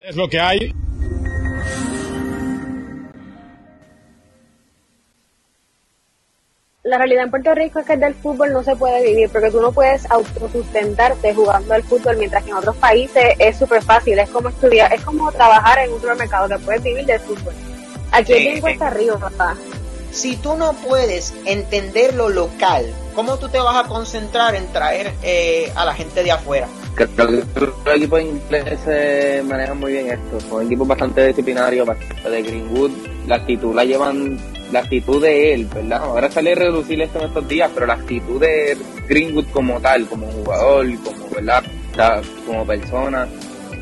Es lo que hay. la realidad en Puerto Rico es que del fútbol no se puede vivir, porque tú no puedes autosustentarte jugando al fútbol, mientras que en otros países es súper fácil, es como estudiar, es como trabajar en un supermercado, que puedes vivir del fútbol. Aquí es bien cuesta arriba, papá. Si tú no puedes entender lo local, ¿cómo tú te vas a concentrar en traer eh, a la gente de afuera? Creo que los equipos ingleses se manejan muy bien esto. Son equipos bastante disciplinarios, bastante de Greenwood. La actitud la llevan la actitud de él, ¿verdad? Ahora sale a reducir esto en estos días, pero la actitud de Greenwood como tal, como jugador, como, ¿verdad? como persona,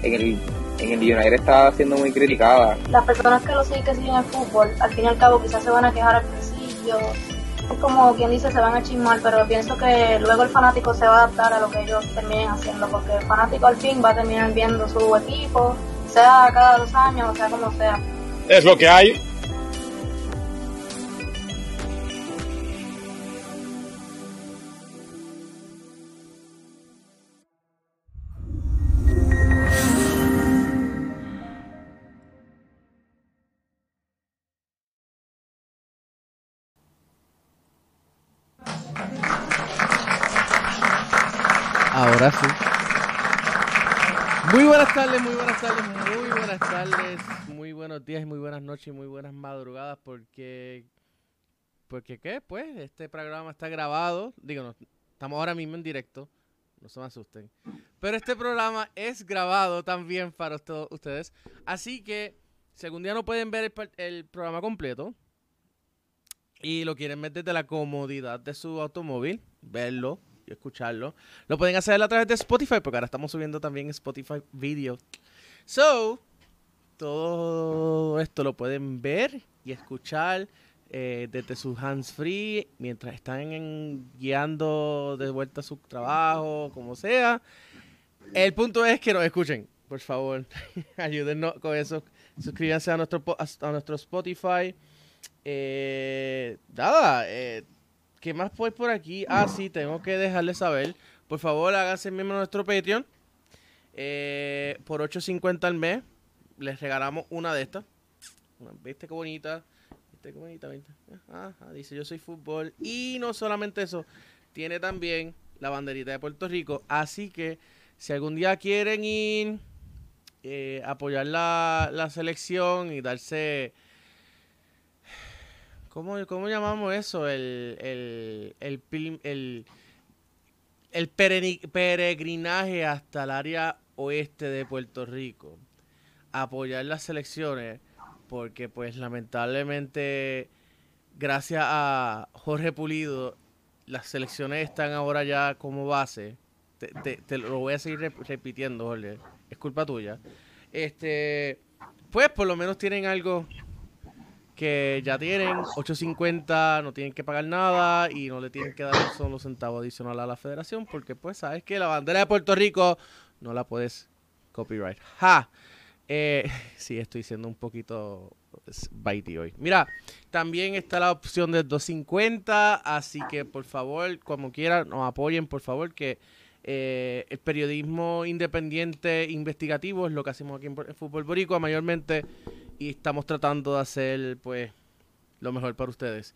en el, en el United está siendo muy criticada. Las personas que lo siguen, que siguen el fútbol, al fin y al cabo quizás se van a quejar al principio, es como quien dice, se van a chismar, pero pienso que luego el fanático se va a adaptar a lo que ellos terminen haciendo, porque el fanático al fin va a terminar viendo su equipo, sea cada dos años, o sea como sea. Es lo que hay, buenos días, muy buenas noches y muy buenas madrugadas porque... Porque qué, pues, este programa está grabado, digo, estamos ahora mismo en directo, no se me asusten. Pero este programa es grabado también para ustedes, así que si algún día no pueden ver el, el programa completo y lo quieren ver desde la comodidad de su automóvil, verlo, y escucharlo. Lo pueden hacer a través de Spotify, porque ahora estamos subiendo también Spotify Video. So, todo esto lo pueden ver y escuchar eh, desde su hands free mientras están guiando de vuelta a su trabajo, como sea. El punto es que nos escuchen, por favor. Ayúdennos con eso. Suscríbanse a nuestro, a nuestro Spotify. Eh, nada, eh, ¿Qué más pues por aquí? Ah, sí, tengo que dejarles saber. Por favor, háganse miembro de nuestro Patreon. Eh, por 8.50 al mes, les regalamos una de estas. ¿Viste qué bonita? ¿Viste qué bonita? ¿Viste? dice yo soy fútbol. Y no solamente eso, tiene también la banderita de Puerto Rico. Así que si algún día quieren ir, eh, apoyar la, la selección y darse ¿Cómo, cómo llamamos eso? El, el, el, el, peregrinaje hasta el área oeste de Puerto Rico. Apoyar las selecciones, porque pues lamentablemente, gracias a Jorge Pulido, las selecciones están ahora ya como base. Te, te, lo voy a seguir repitiendo, Jorge. Es culpa tuya. Este, pues por lo menos tienen algo que ya tienen 8.50, no tienen que pagar nada y no le tienen que dar solo centavos adicional a la federación porque pues sabes que la bandera de Puerto Rico no la puedes copyright. Ja. Eh, sí, estoy siendo un poquito bitey hoy. Mira, también está la opción de 250, así que por favor, como quieran, nos apoyen, por favor, que eh, el periodismo independiente investigativo es lo que hacemos aquí en, Fútbol Boricua, mayormente y estamos tratando de hacer pues lo mejor para ustedes.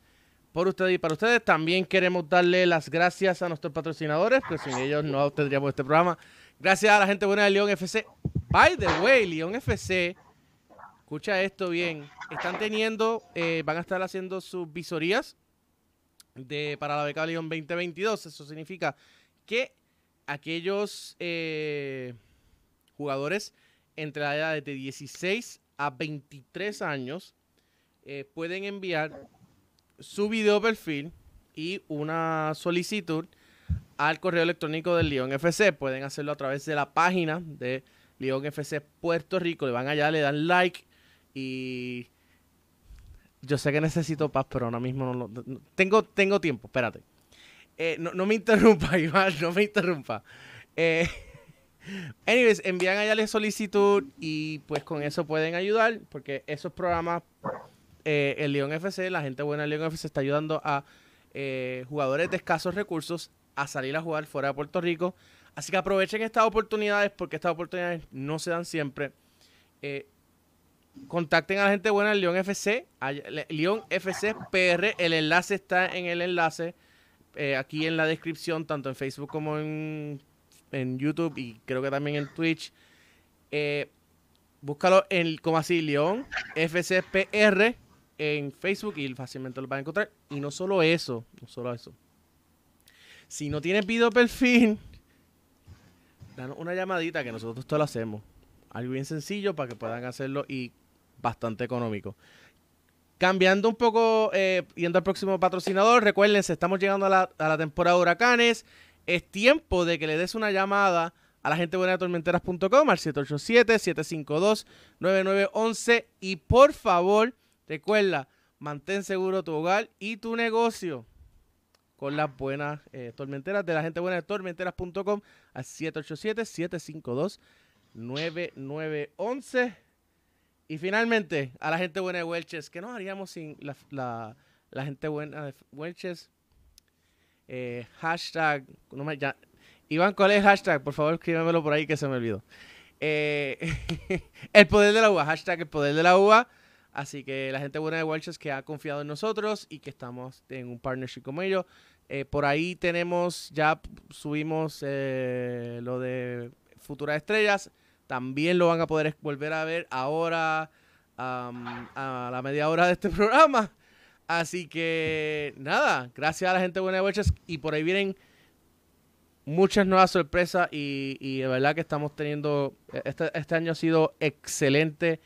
Por ustedes y para ustedes también queremos darle las gracias a nuestros patrocinadores, pues sin ellos no tendríamos este programa. Gracias a la gente buena de León FC. By the way, León FC, escucha esto bien, están teniendo, eh, van a estar haciendo sus visorías de, para la beca León 2022. Eso significa que aquellos eh, jugadores entre la edad de 16 a 23 años eh, pueden enviar su video perfil y una solicitud al correo electrónico del León FC. Pueden hacerlo a través de la página de León FC Puerto Rico. Le van allá, le dan like y yo sé que necesito paz, pero ahora mismo no, lo tengo, tengo tiempo, espérate. Eh, no, me interrumpa, Iván, no me interrumpa. Eh, Anyways, envían allá la solicitud y pues con eso pueden ayudar porque esos programas eh, el León FC, la gente buena del León FC está ayudando a eh, jugadores de escasos recursos a salir a jugar fuera de Puerto Rico. Así que aprovechen estas oportunidades porque estas oportunidades no se dan siempre. Eh, contacten a la gente buena del León FC, León FC PR, el enlace está en el enlace eh, aquí en la descripción, tanto en Facebook como en, en YouTube y creo que también en Twitch. Eh, búscalo en, como así, León FC PR en Facebook y fácilmente lo van a encontrar. Y no solo eso, no solo eso. Si no tienes video perfil, danos una llamadita que nosotros todo lo hacemos. Algo bien sencillo para que puedan hacerlo y bastante económico. Cambiando un poco, eh, yendo al próximo patrocinador, recuerden, estamos llegando a la, a la temporada de huracanes. Es tiempo de que le des una llamada a la gente buena de tormenteras.com al 787-752-9911 y por favor, recuerda, mantén seguro tu hogar y tu negocio con las buenas eh, tormenteras de la gente buena de tormenteras.com al 787-752-9911. Y finalmente, a la gente buena de Welches, ¿qué nos haríamos sin la, la- gente buena de Welches? Eh, hashtag, no me, ya, Iván, ¿cuál es el hashtag? Por favor, escríbemelo por ahí que se me olvidó. Eh, el poder de la uva, hashtag el poder de la uva. Así que la gente buena de Welches que ha confiado en nosotros y que estamos en un partnership con ellos. Eh, por ahí tenemos, ya subimos eh, lo de Futuras Estrellas. También lo van a poder volver a ver ahora a la media hora de este programa. Así que nada, gracias a la gente buena de Welches. Y por ahí vienen muchas nuevas sorpresas y, de verdad que estamos teniendo, este, este año ha sido excelente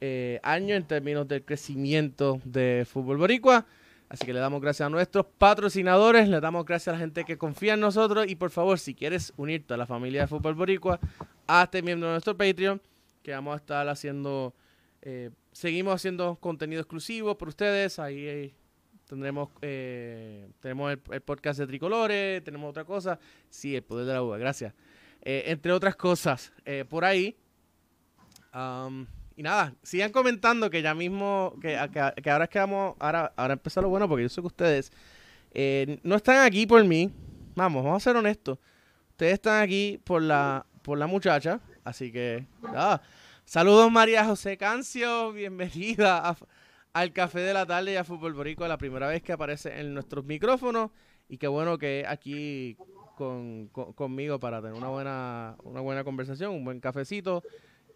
eh, año en términos del crecimiento de fútbol boricua. Así que le damos gracias a nuestros patrocinadores, le damos gracias a la gente que confía en nosotros y por favor, si quieres unirte a la familia de fútbol boricua, hazte miembro de nuestro Patreon, que vamos a estar haciendo, eh, seguimos haciendo contenido exclusivo por ustedes, ahí eh, tendremos eh, tenemos el, el podcast de Tricolores, tenemos otra cosa, sí, el poder de la uva, gracias. Eh, entre otras cosas, eh, por ahí. Am, y nada, sigan comentando que ya mismo, que, que- ahora es que vamos, ahora, ahora empieza lo bueno porque yo sé que ustedes eh, no están aquí por mí. Vamos, vamos a ser honestos. Ustedes están aquí por la, por la muchacha, así que nada. Saludos María José Cancio, bienvenida al Café de la Tarde y a Fútbol Boricua, la primera vez que aparece en nuestros micrófonos y qué bueno que aquí con- conmigo para tener una buena, una buena conversación, un buen cafecito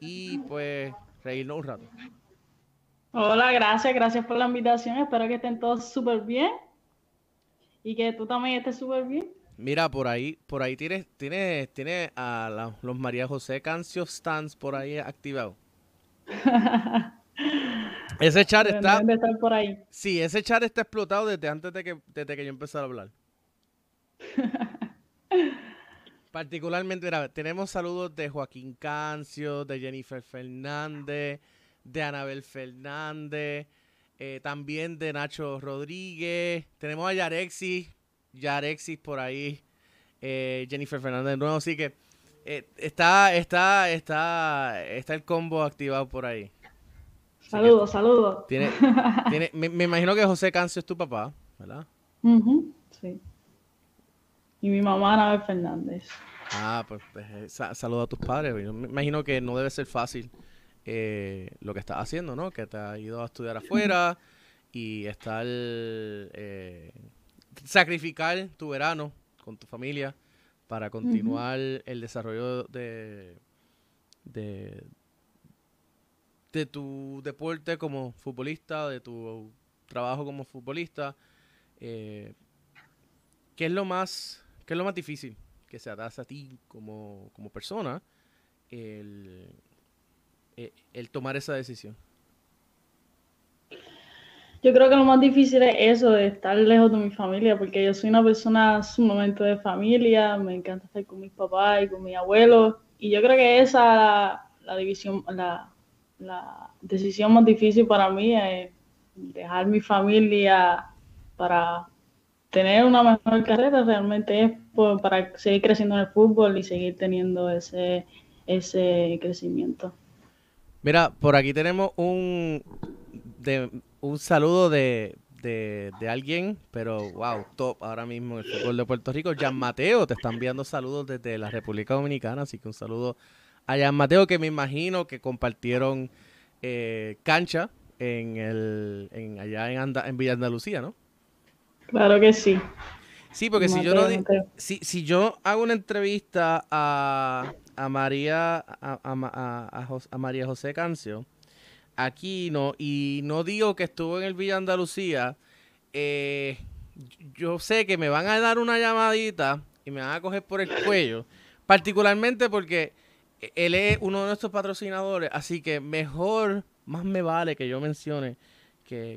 y pues reírnos un rato. Hola, gracias, gracias por la invitación. Espero que estén todos súper bien y que tú también estés súper bien. Mira, por ahí, por ahí tienes, tienes, tienes a la- los María José Cancio stands por ahí activados. Ese chat está, estar por ahí. sí, ese chat está explotado desde antes de que, desde que yo empezara a hablar. Particularmente, mira, tenemos saludos de Joaquín Cancio, de Jennifer Fernández, de Anabel Fernández, eh, también de Nacho Rodríguez. Tenemos a Yarexis, Yarexis por ahí, eh, Jennifer Fernández de nuevo, así que eh, está, está, está, está el combo activado por ahí. Saludos, saludos. Tiene, tiene, me, me imagino que José Cancio es tu papá, ¿verdad? Ujú, sí. Y mi mamá, Anabel Fernández. Ah, pues, pues, eh, sa- saludo a tus padres. Yo me imagino que no debe ser fácil eh, lo que estás haciendo, ¿no? Que te has ido a estudiar afuera y estar... eh, sacrificar tu verano con tu familia para continuar el desarrollo de, de, de tu deporte como futbolista, de tu trabajo como futbolista. Eh, ¿Qué es lo más, qué es lo más difícil que se hace a ti como, como persona el, eh, el tomar esa decisión? Yo creo que lo más difícil es eso, de estar lejos de mi familia, porque yo soy una persona sumamente de familia, me encanta estar con mis papás y con mis abuelos, y yo creo que esa la, la división, la, la decisión más difícil para mí es dejar mi familia para tener una mejor carrera, realmente es por- para seguir creciendo en el fútbol y seguir teniendo ese, ese crecimiento. Mira, por aquí tenemos un de un saludo de, de, de alguien, pero wow, top ahora mismo en el fútbol de Puerto Rico. Jan Mateo, te están enviando saludos desde la República Dominicana, así que un saludo a Jan Mateo, que me imagino que compartieron eh, cancha en el, en, allá en, Anda- en Villa Andalucía, ¿no? Claro que sí. Sí, porque si yo no si, si yo hago una entrevista a, a María a, a a María José Cancio aquí no y no digo que estuvo en el Villa Andalucía eh, yo sé que me van a dar una llamadita y me van a coger por el cuello particularmente porque él es uno de nuestros patrocinadores así que mejor más me vale que yo mencione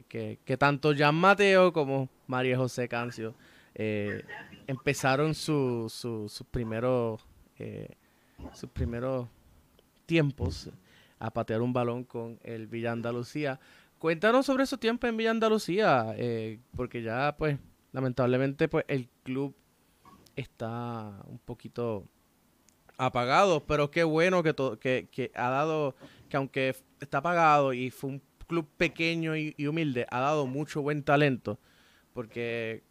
que, que, tanto Jan Mateo como María José Cancio eh, empezaron su- su- sus primeros eh, sus primeros tiempos a patear un balón con el Villa Andalucía. Cuéntanos sobre esos tiempos en Villa Andalucía, eh, porque ya pues lamentablemente pues el club está un poquito apagado, pero qué bueno que, que, que ha dado, que aunque está apagado y fue un club pequeño y, humilde, ha dado mucho buen talento, porque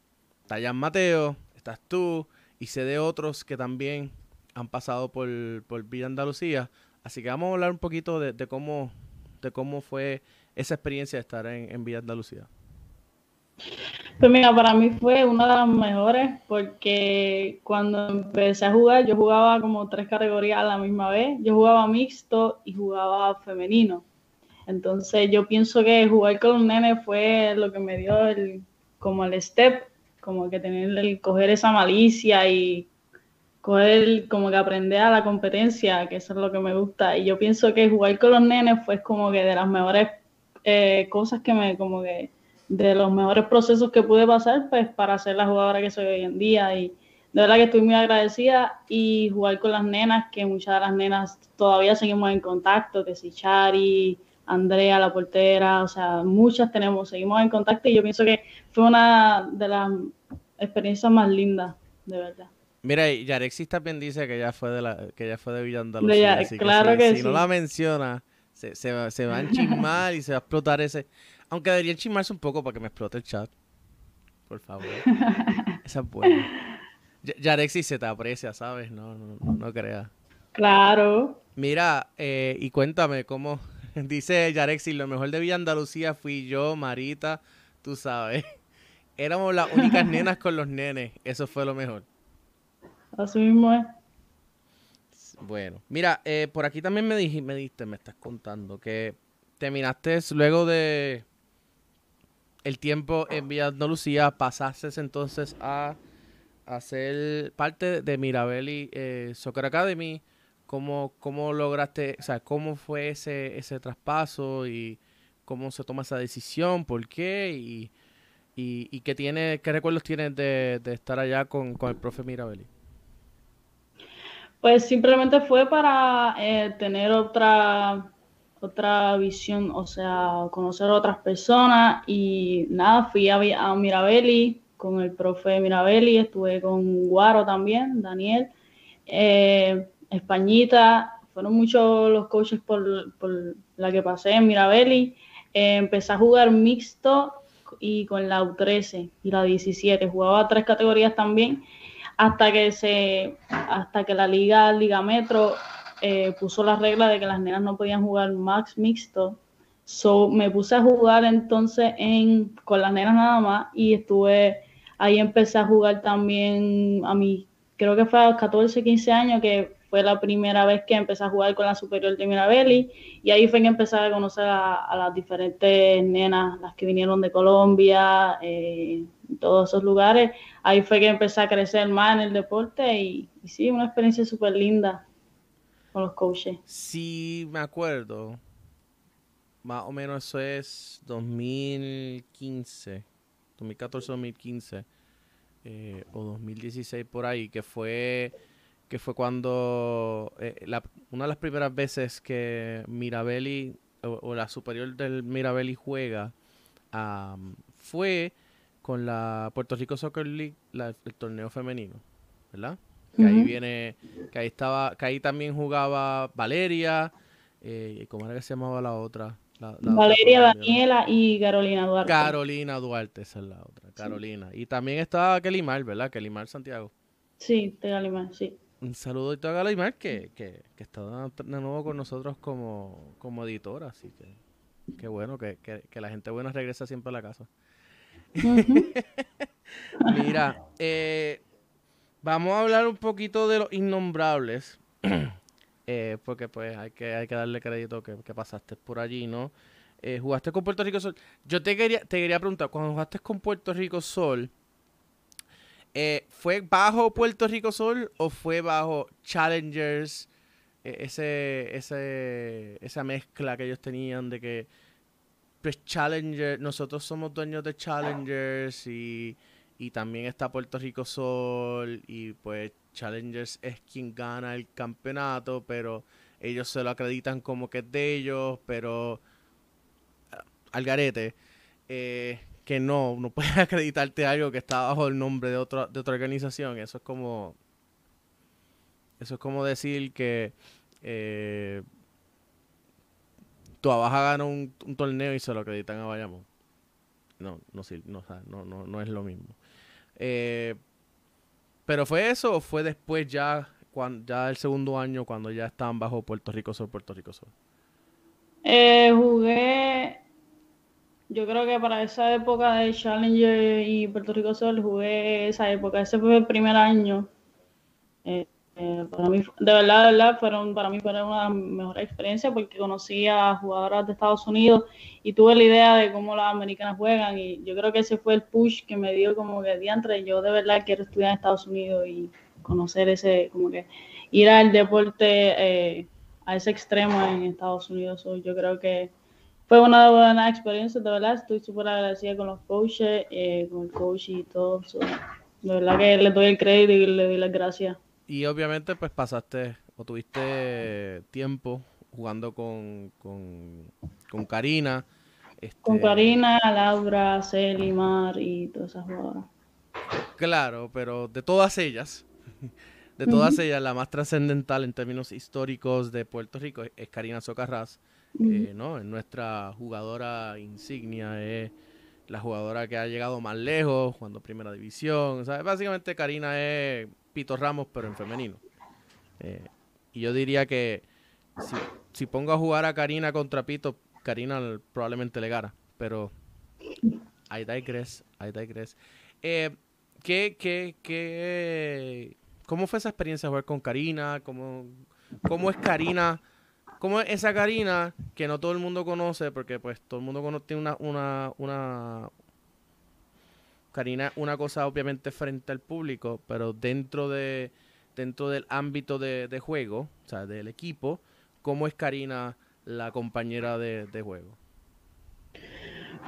Jan Mateo, estás tú, y sé de otros que también han pasado por, por Villa Andalucía. Así que vamos a hablar un poquito de, de cómo de cómo fue esa experiencia de estar en, en Villa Andalucía. Pues mira, para mí fue una de las mejores porque cuando empecé a jugar, yo jugaba como tres categorías a la misma vez. Yo jugaba mixto y jugaba femenino. Entonces yo pienso que jugar con los nenes fue lo que me dio el, como el step, como que tener el coger esa malicia y coger como que aprender a la competencia, que eso es lo que me gusta. Y yo pienso que jugar con los nenes fue como que de las mejores eh, cosas que me, como que de los mejores procesos que pude pasar, pues para ser la jugadora que soy hoy en día. Y de verdad que estoy muy agradecida y jugar con las nenas, que muchas de las nenas todavía seguimos en contacto, que si Chari, Andrea, la portera, o sea, muchas tenemos, seguimos en contacto y yo pienso que fue una de las experiencias más lindas, de verdad. Mira, y Yarexis también dice que ella fue de la, que ella fue de Villa Andalucía. Ya- así claro que si no sí. la menciona, se, se, va, se va a enchismar y se va a explotar ese. Aunque debería enchismarse un poco para que me explote el chat. Por favor. Esa es buena. Ya- Yarexis se te aprecia, ¿sabes? No, no, no, no creas. Claro. Mira, eh, y cuéntame cómo dice Yarexis, lo mejor de Villa Andalucía fui yo, Marita, tú sabes. Éramos las únicas nenas con los nenes, eso fue lo mejor. Así mismo es. Bueno, mira, eh, por aquí también me, dij- me diste, me estás contando que terminaste luego de el tiempo en Villa Andalucía, pasaste entonces a, ser parte de Mirabelli eh, Soccer Academy. ¿Cómo, ¿Cómo lograste, o sea, cómo fue ese, ese traspaso y cómo se toma esa decisión? ¿Por qué? Y, y, qué, tiene, qué recuerdos tienes de, estar allá con, con el profe Mirabelli. Pues simplemente fue para eh, tener otra, otra visión, o sea, conocer a otras personas y nada, fui a, a Mirabelli con el profe Mirabelli, estuve con Guaro también, Daniel, eh, Españita, fueron muchos los coaches por, por la que pasé en Mirabelli. Eh, empecé a jugar mixto y con la U13 y la 17, jugaba tres categorías también hasta que se hasta que la liga Liga Metro eh, puso la regla de que las nenas no podían jugar max mixto so me puse a jugar entonces en con las nenas nada más y estuve ahí empecé a jugar también a mi creo que fue a los 14 15 años que fue la primera vez que empecé a jugar con la superior de Mirabelli y ahí fue que empecé a conocer a, las diferentes nenas las que vinieron de Colombia eh, todos esos lugares ahí fue que empecé a crecer más en el deporte y, y sí, una experiencia súper linda con los coaches. Sí, me acuerdo. Más o menos eso es 2015, 2014-2015 eh, o 2016 por ahí, que fue que fue cuando eh, la- una de las primeras veces que Mirabelli o, o la superior del Mirabelli juega fue con la Puerto Rico Soccer League, la- el torneo femenino, ¿verdad? Que ahí viene, que ahí estaba, que ahí también jugaba Valeria, eh, ¿cómo era que se llamaba la otra? La- la otra Valeria. Daniela y Carolina Duarte. Carolina Duarte, esa es la otra. Carolina. Y también está Kelimar, ¿verdad? Kelimar Santiago. Sí, de Alemán, sí. Un saludito a Kelimar que, que, que está de nuevo con nosotros como, como editora. Así que qué bueno que, que, que la gente buena regresa siempre a la casa. Mira, eh, vamos a hablar un poquito de los innombrables. eh, porque pues hay que, hay que darle crédito que, que pasaste por allí, ¿no? Eh, jugaste con Puerto Rico Sol. Yo te quería, te quería preguntar, cuando jugaste con Puerto Rico Sol, eh, ¿fue bajo Puerto Rico Sol o fue bajo Challengers? Eh, ese, ese, esa mezcla que ellos tenían de que pues Challenger, nosotros somos dueños de Challengers y, y también está Puerto Rico Sol y pues Challengers es quien gana el campeonato, pero ellos se lo acreditan como que es de ellos, pero ah, al garete, eh, que no, no puedes acreditarte algo que está bajo el nombre de otra, de otra organización, eso es como, eso es como decir que eh, tu Abaja gana un, torneo y se lo acreditan a Bayamón. No, no, no, no, no es lo mismo. Eh, pero fue eso o fue después ya, cuando, ya el segundo año cuando ya estaban bajo Puerto Rico Sol, Puerto Rico Sol. Eh, jugué, yo creo que para esa época de Challenger y Puerto Rico Sol, jugué esa época. Ese fue el primer año. Eh, eh, para mí, de verdad, de verdad, fueron, para mí fue una mejor experiencia porque conocí a jugadoras de Estados Unidos y tuve la idea de cómo las americanas juegan y yo creo que ese fue el push que me dio como que diantre, yo de verdad quiero estudiar en Estados Unidos y conocer ese, como que ir al deporte eh, a ese extremo en Estados Unidos. Yo creo que fue una buena experiencia, de verdad, estoy súper agradecida con los coaches, eh, con el coach y todo. so, de verdad que les doy el crédito y les doy las gracias. Y obviamente pues pasaste o tuviste tiempo jugando con, con, con Karina. Con este, Karina, Laura, Celi, Mar y todas esas jugadoras. Claro, pero de todas ellas, de todas ellas, la más trascendental en términos históricos de Puerto Rico es- es Karina Socarrás, eh, ¿no? Es nuestra jugadora insignia, es la jugadora que ha llegado más lejos, jugando primera división. Sea, básicamente Karina es Pito Ramos, pero en femenino. Eh, y yo diría que si, pongo a jugar a Karina contra Pito, Karina probablemente le gana, pero I digress, I digress. Eh, ¿qué, qué, qué, ¿Cómo fue esa experiencia jugar con Karina? ¿Cómo, cómo es Karina? ¿Cómo es esa Karina que no todo el mundo conoce? Porque pues todo el mundo conoce tiene una, una, una Karina, una cosa obviamente frente al público, pero dentro de dentro del ámbito de, juego, o sea, del equipo, ¿cómo es Karina la compañera de juego?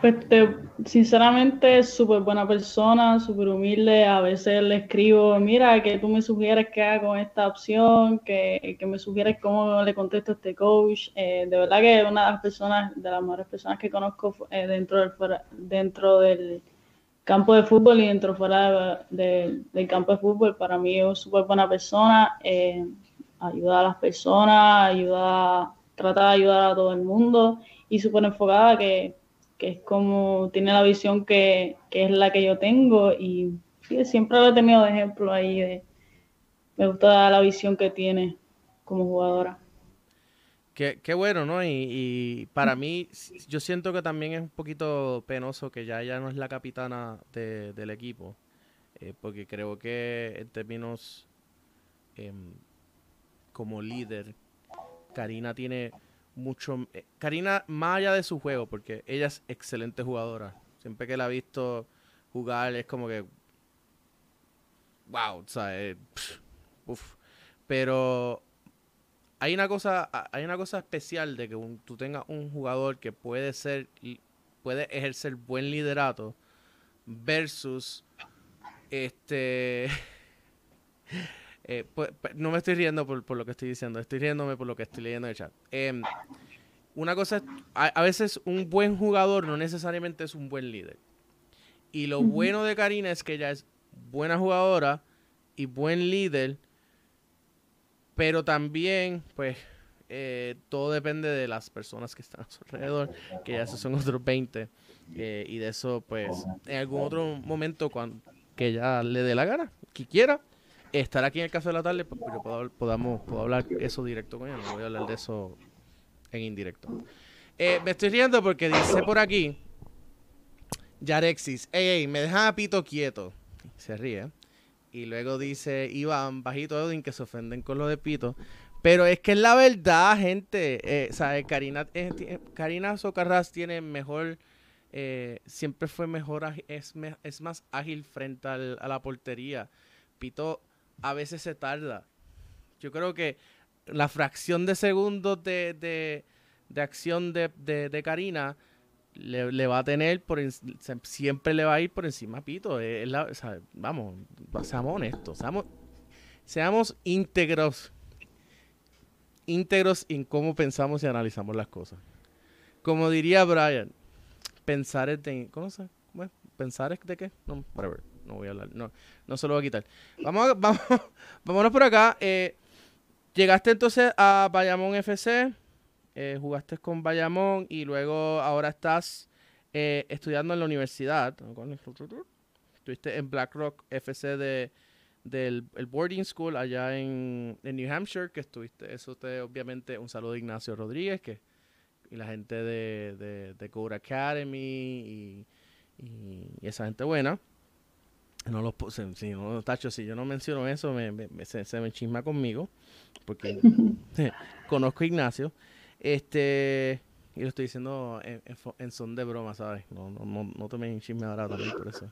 Pues te- sinceramente súper buena persona, súper humilde. A veces le escribo, mira, que tú me sugieres que haga con esta opción, que, que me sugieres cómo le contesto a este coach. Eh, de verdad que es una de las personas, de las mejores personas que conozco eh, dentro, del, fuera- dentro del campo de fútbol y dentro fuera de- de- del campo de fútbol. Para mí es súper buena persona. eh, ayuda a las personas, ayuda, trata de ayudar a todo el mundo y súper enfocada que que es como tiene la visión que, que es la que yo tengo y sí, siempre lo he tenido de ejemplo ahí de me gusta la visión que tiene como jugadora. Qué, qué bueno, ¿no? Y, y para mí, yo siento que también es un poquito penoso que ya ella no es la capitana de- del equipo, eh, porque creo que en términos em, como líder, Karina tiene mucho... eh, Karina, más allá de su juego, porque ella es excelente jugadora, siempre que la he visto jugar es como que... Wow, o sea, eh. Pero hay una cosa hay una cosa especial de que un- tú tengas un jugador que puede ser puede ejercer buen liderato versus este eh, pues, pues, no me estoy riendo por, por lo que estoy diciendo estoy riéndome por lo que estoy leyendo en el chat. Em, una cosa es a, a veces un buen jugador no necesariamente es un buen líder. Y lo bueno de Karina es que ella es buena jugadora y buen líder pero también, pues, eh, todo depende de las personas que están a su alrededor, que ya esos son otros 20. eh, y de eso, pues, en algún otro momento, cuando que ya le dé la gana, que quiera, estar aquí en el Café de la Tarde, pues yo puedo, podamos, puedo hablar eso directo con ella, no voy a hablar de eso en indirecto. Eh, me estoy riendo porque dice por aquí, Yarexis, ey, ey, me dejan a Pito quieto. Se ríe. Y luego dice Iván, bajito Edwin, que se ofenden con lo de Pito. Pero es que es la verdad, gente. Eh, ¿sabe? Karina, eh, ti- Karina Socarrás tiene mejor, eh, siempre fue mejor, es, es más ágil frente a la portería. Pito a veces se tarda. Yo creo que la fracción de segundos de, de, de acción de, de, Karina le, va a tener por siempre le va a ir por encima Pito. Sea, vamos, seamos honestos, seamos, seamos íntegros, íntegros en cómo pensamos y analizamos las cosas. Como diría Brian, pensar es de, ¿cómo se? es? ¿Pensar es de qué? No, whatever, no voy a hablar, no, no se lo voy a quitar. Vamos, a- vamos, vámonos por acá. eh, llegaste entonces a Bayamón FC eh, jugaste con Bayamón y luego ahora estás eh, estudiando en la universidad. Estuviste en BlackRock FC de, del el boarding school allá en, en New Hampshire, que estuviste, eso te obviamente un saludo a Ignacio Rodríguez, que y la gente de, de, de Code Academy y- y esa gente buena. No los si, no, Tacho, si yo no menciono eso, me, me- se, se me chisma conmigo, porque conozco a Ignacio. Este, y lo estoy diciendo en, en fo- en son de broma, ¿sabes? No, no, no, no tomen chisme ahora también por eso.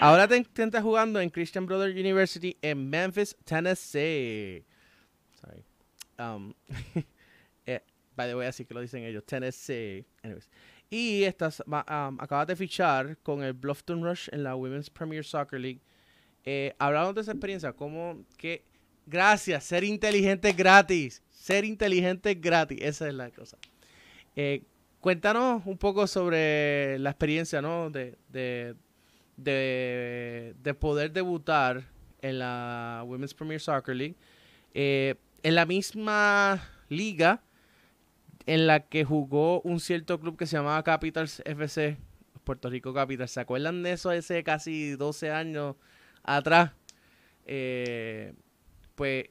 Ahora te, te estás jugando en Christian Brothers University en Memphis, Tennessee. Sorry. Um, eh, by the way, así que lo dicen ellos, Tennessee. Anyways. Y estás, acabas de fichar con el Bluffton Rush en la Women's Premier Soccer League. Eh, hablamos de esa experiencia, como que gracias, ser inteligente gratis, ser inteligente gratis, esa es la cosa. Eh, cuéntanos un poco sobre la experiencia, ¿no? De, de, de, de poder debutar en la Women's Premier Soccer League, eh, en la misma liga en la que jugó un cierto club que se llamaba Capitals FC, Puerto Rico Capitals. ¿Se acuerdan de eso hace casi 12 años atrás? Eh, pues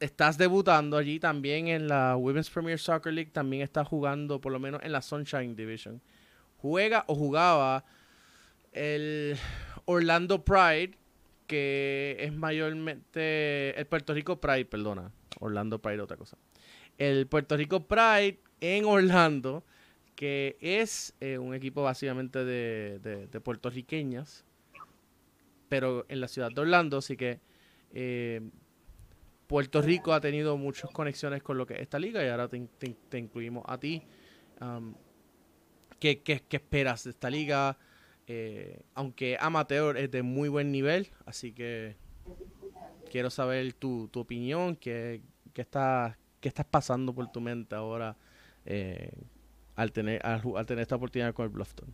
estás debutando allí también en la Women's Premier Soccer League, también estás jugando por lo menos en la Sunshine Division. Juega o jugaba el Orlando Pride, que es mayormente el Puerto Rico Pride, perdona, Orlando Pride otra cosa. El Puerto Rico Pride en Orlando, que es eh, un equipo básicamente de, de- puertorriqueñas, pero en la ciudad de Orlando, así que eh, Puerto Rico ha tenido muchas conexiones con lo que es esta liga y ahora te, incluimos a ti. ¿qué, qué, qué esperas de esta liga? Eh, aunque amateur es de muy buen nivel, así que quiero saber tu, tu opinión, qué, qué, estás, qué estás pasando por tu mente ahora eh, al, tener, al, tener esta oportunidad con el Bluffton.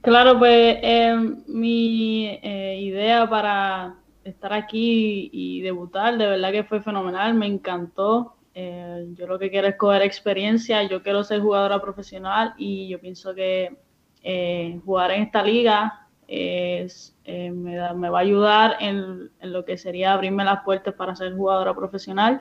Claro, pues eh, mi eh, idea para estar aquí y debutar, de verdad que fue fenomenal, me encantó. Eh, yo lo que quiero es coger experiencia, yo quiero ser jugadora profesional y yo pienso que eh, jugar en esta liga eh, me, va a ayudar en, lo que sería abrirme las puertas para ser jugadora profesional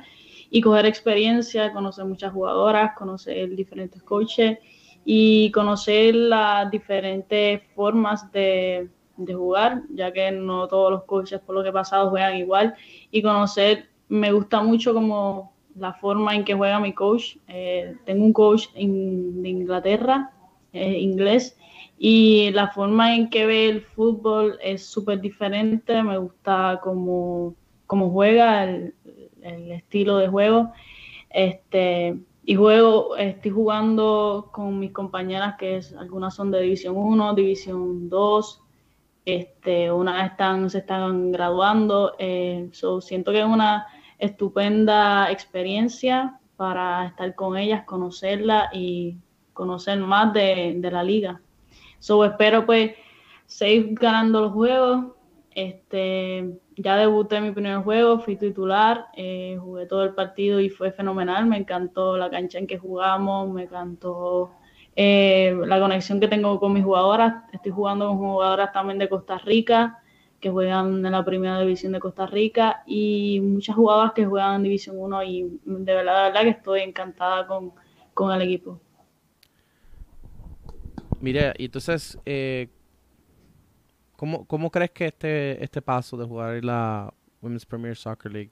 y coger experiencia, conocer muchas jugadoras, conocer diferentes coaches y conocer las diferentes formas de, de jugar, ya que no todos los coaches, por lo que he pasado, juegan igual. Y conocer, me gusta mucho como la forma en que juega mi coach. Eh, tengo un coach in- de Inglaterra, eh, inglés, y la forma en que ve el fútbol es súper diferente. Me gusta cómo, cómo juega, el, estilo de juego. Este, y juego, estoy jugando con mis compañeras que es, algunas son de División 1, División 2, este, unas están, se están graduando, eh, so, siento que es una estupenda experiencia para estar con ellas, conocerlas y conocer más de, de la liga. So, espero pues seguir ganando los juegos, este, ya debuté mi primer juego, fui titular, eh, jugué todo el partido y fue fenomenal. Me encantó la cancha en que jugamos, me encantó eh, la conexión que tengo con mis jugadoras. Estoy jugando con jugadoras también de Costa Rica que juegan en la primera división de Costa Rica y muchas jugadoras que juegan en División 1 y de verdad, de verdad que estoy encantada con, con el equipo. Mire, y entonces, eh, ¿cómo, ¿cómo, crees que este, este paso de jugar en la Women's Premier Soccer League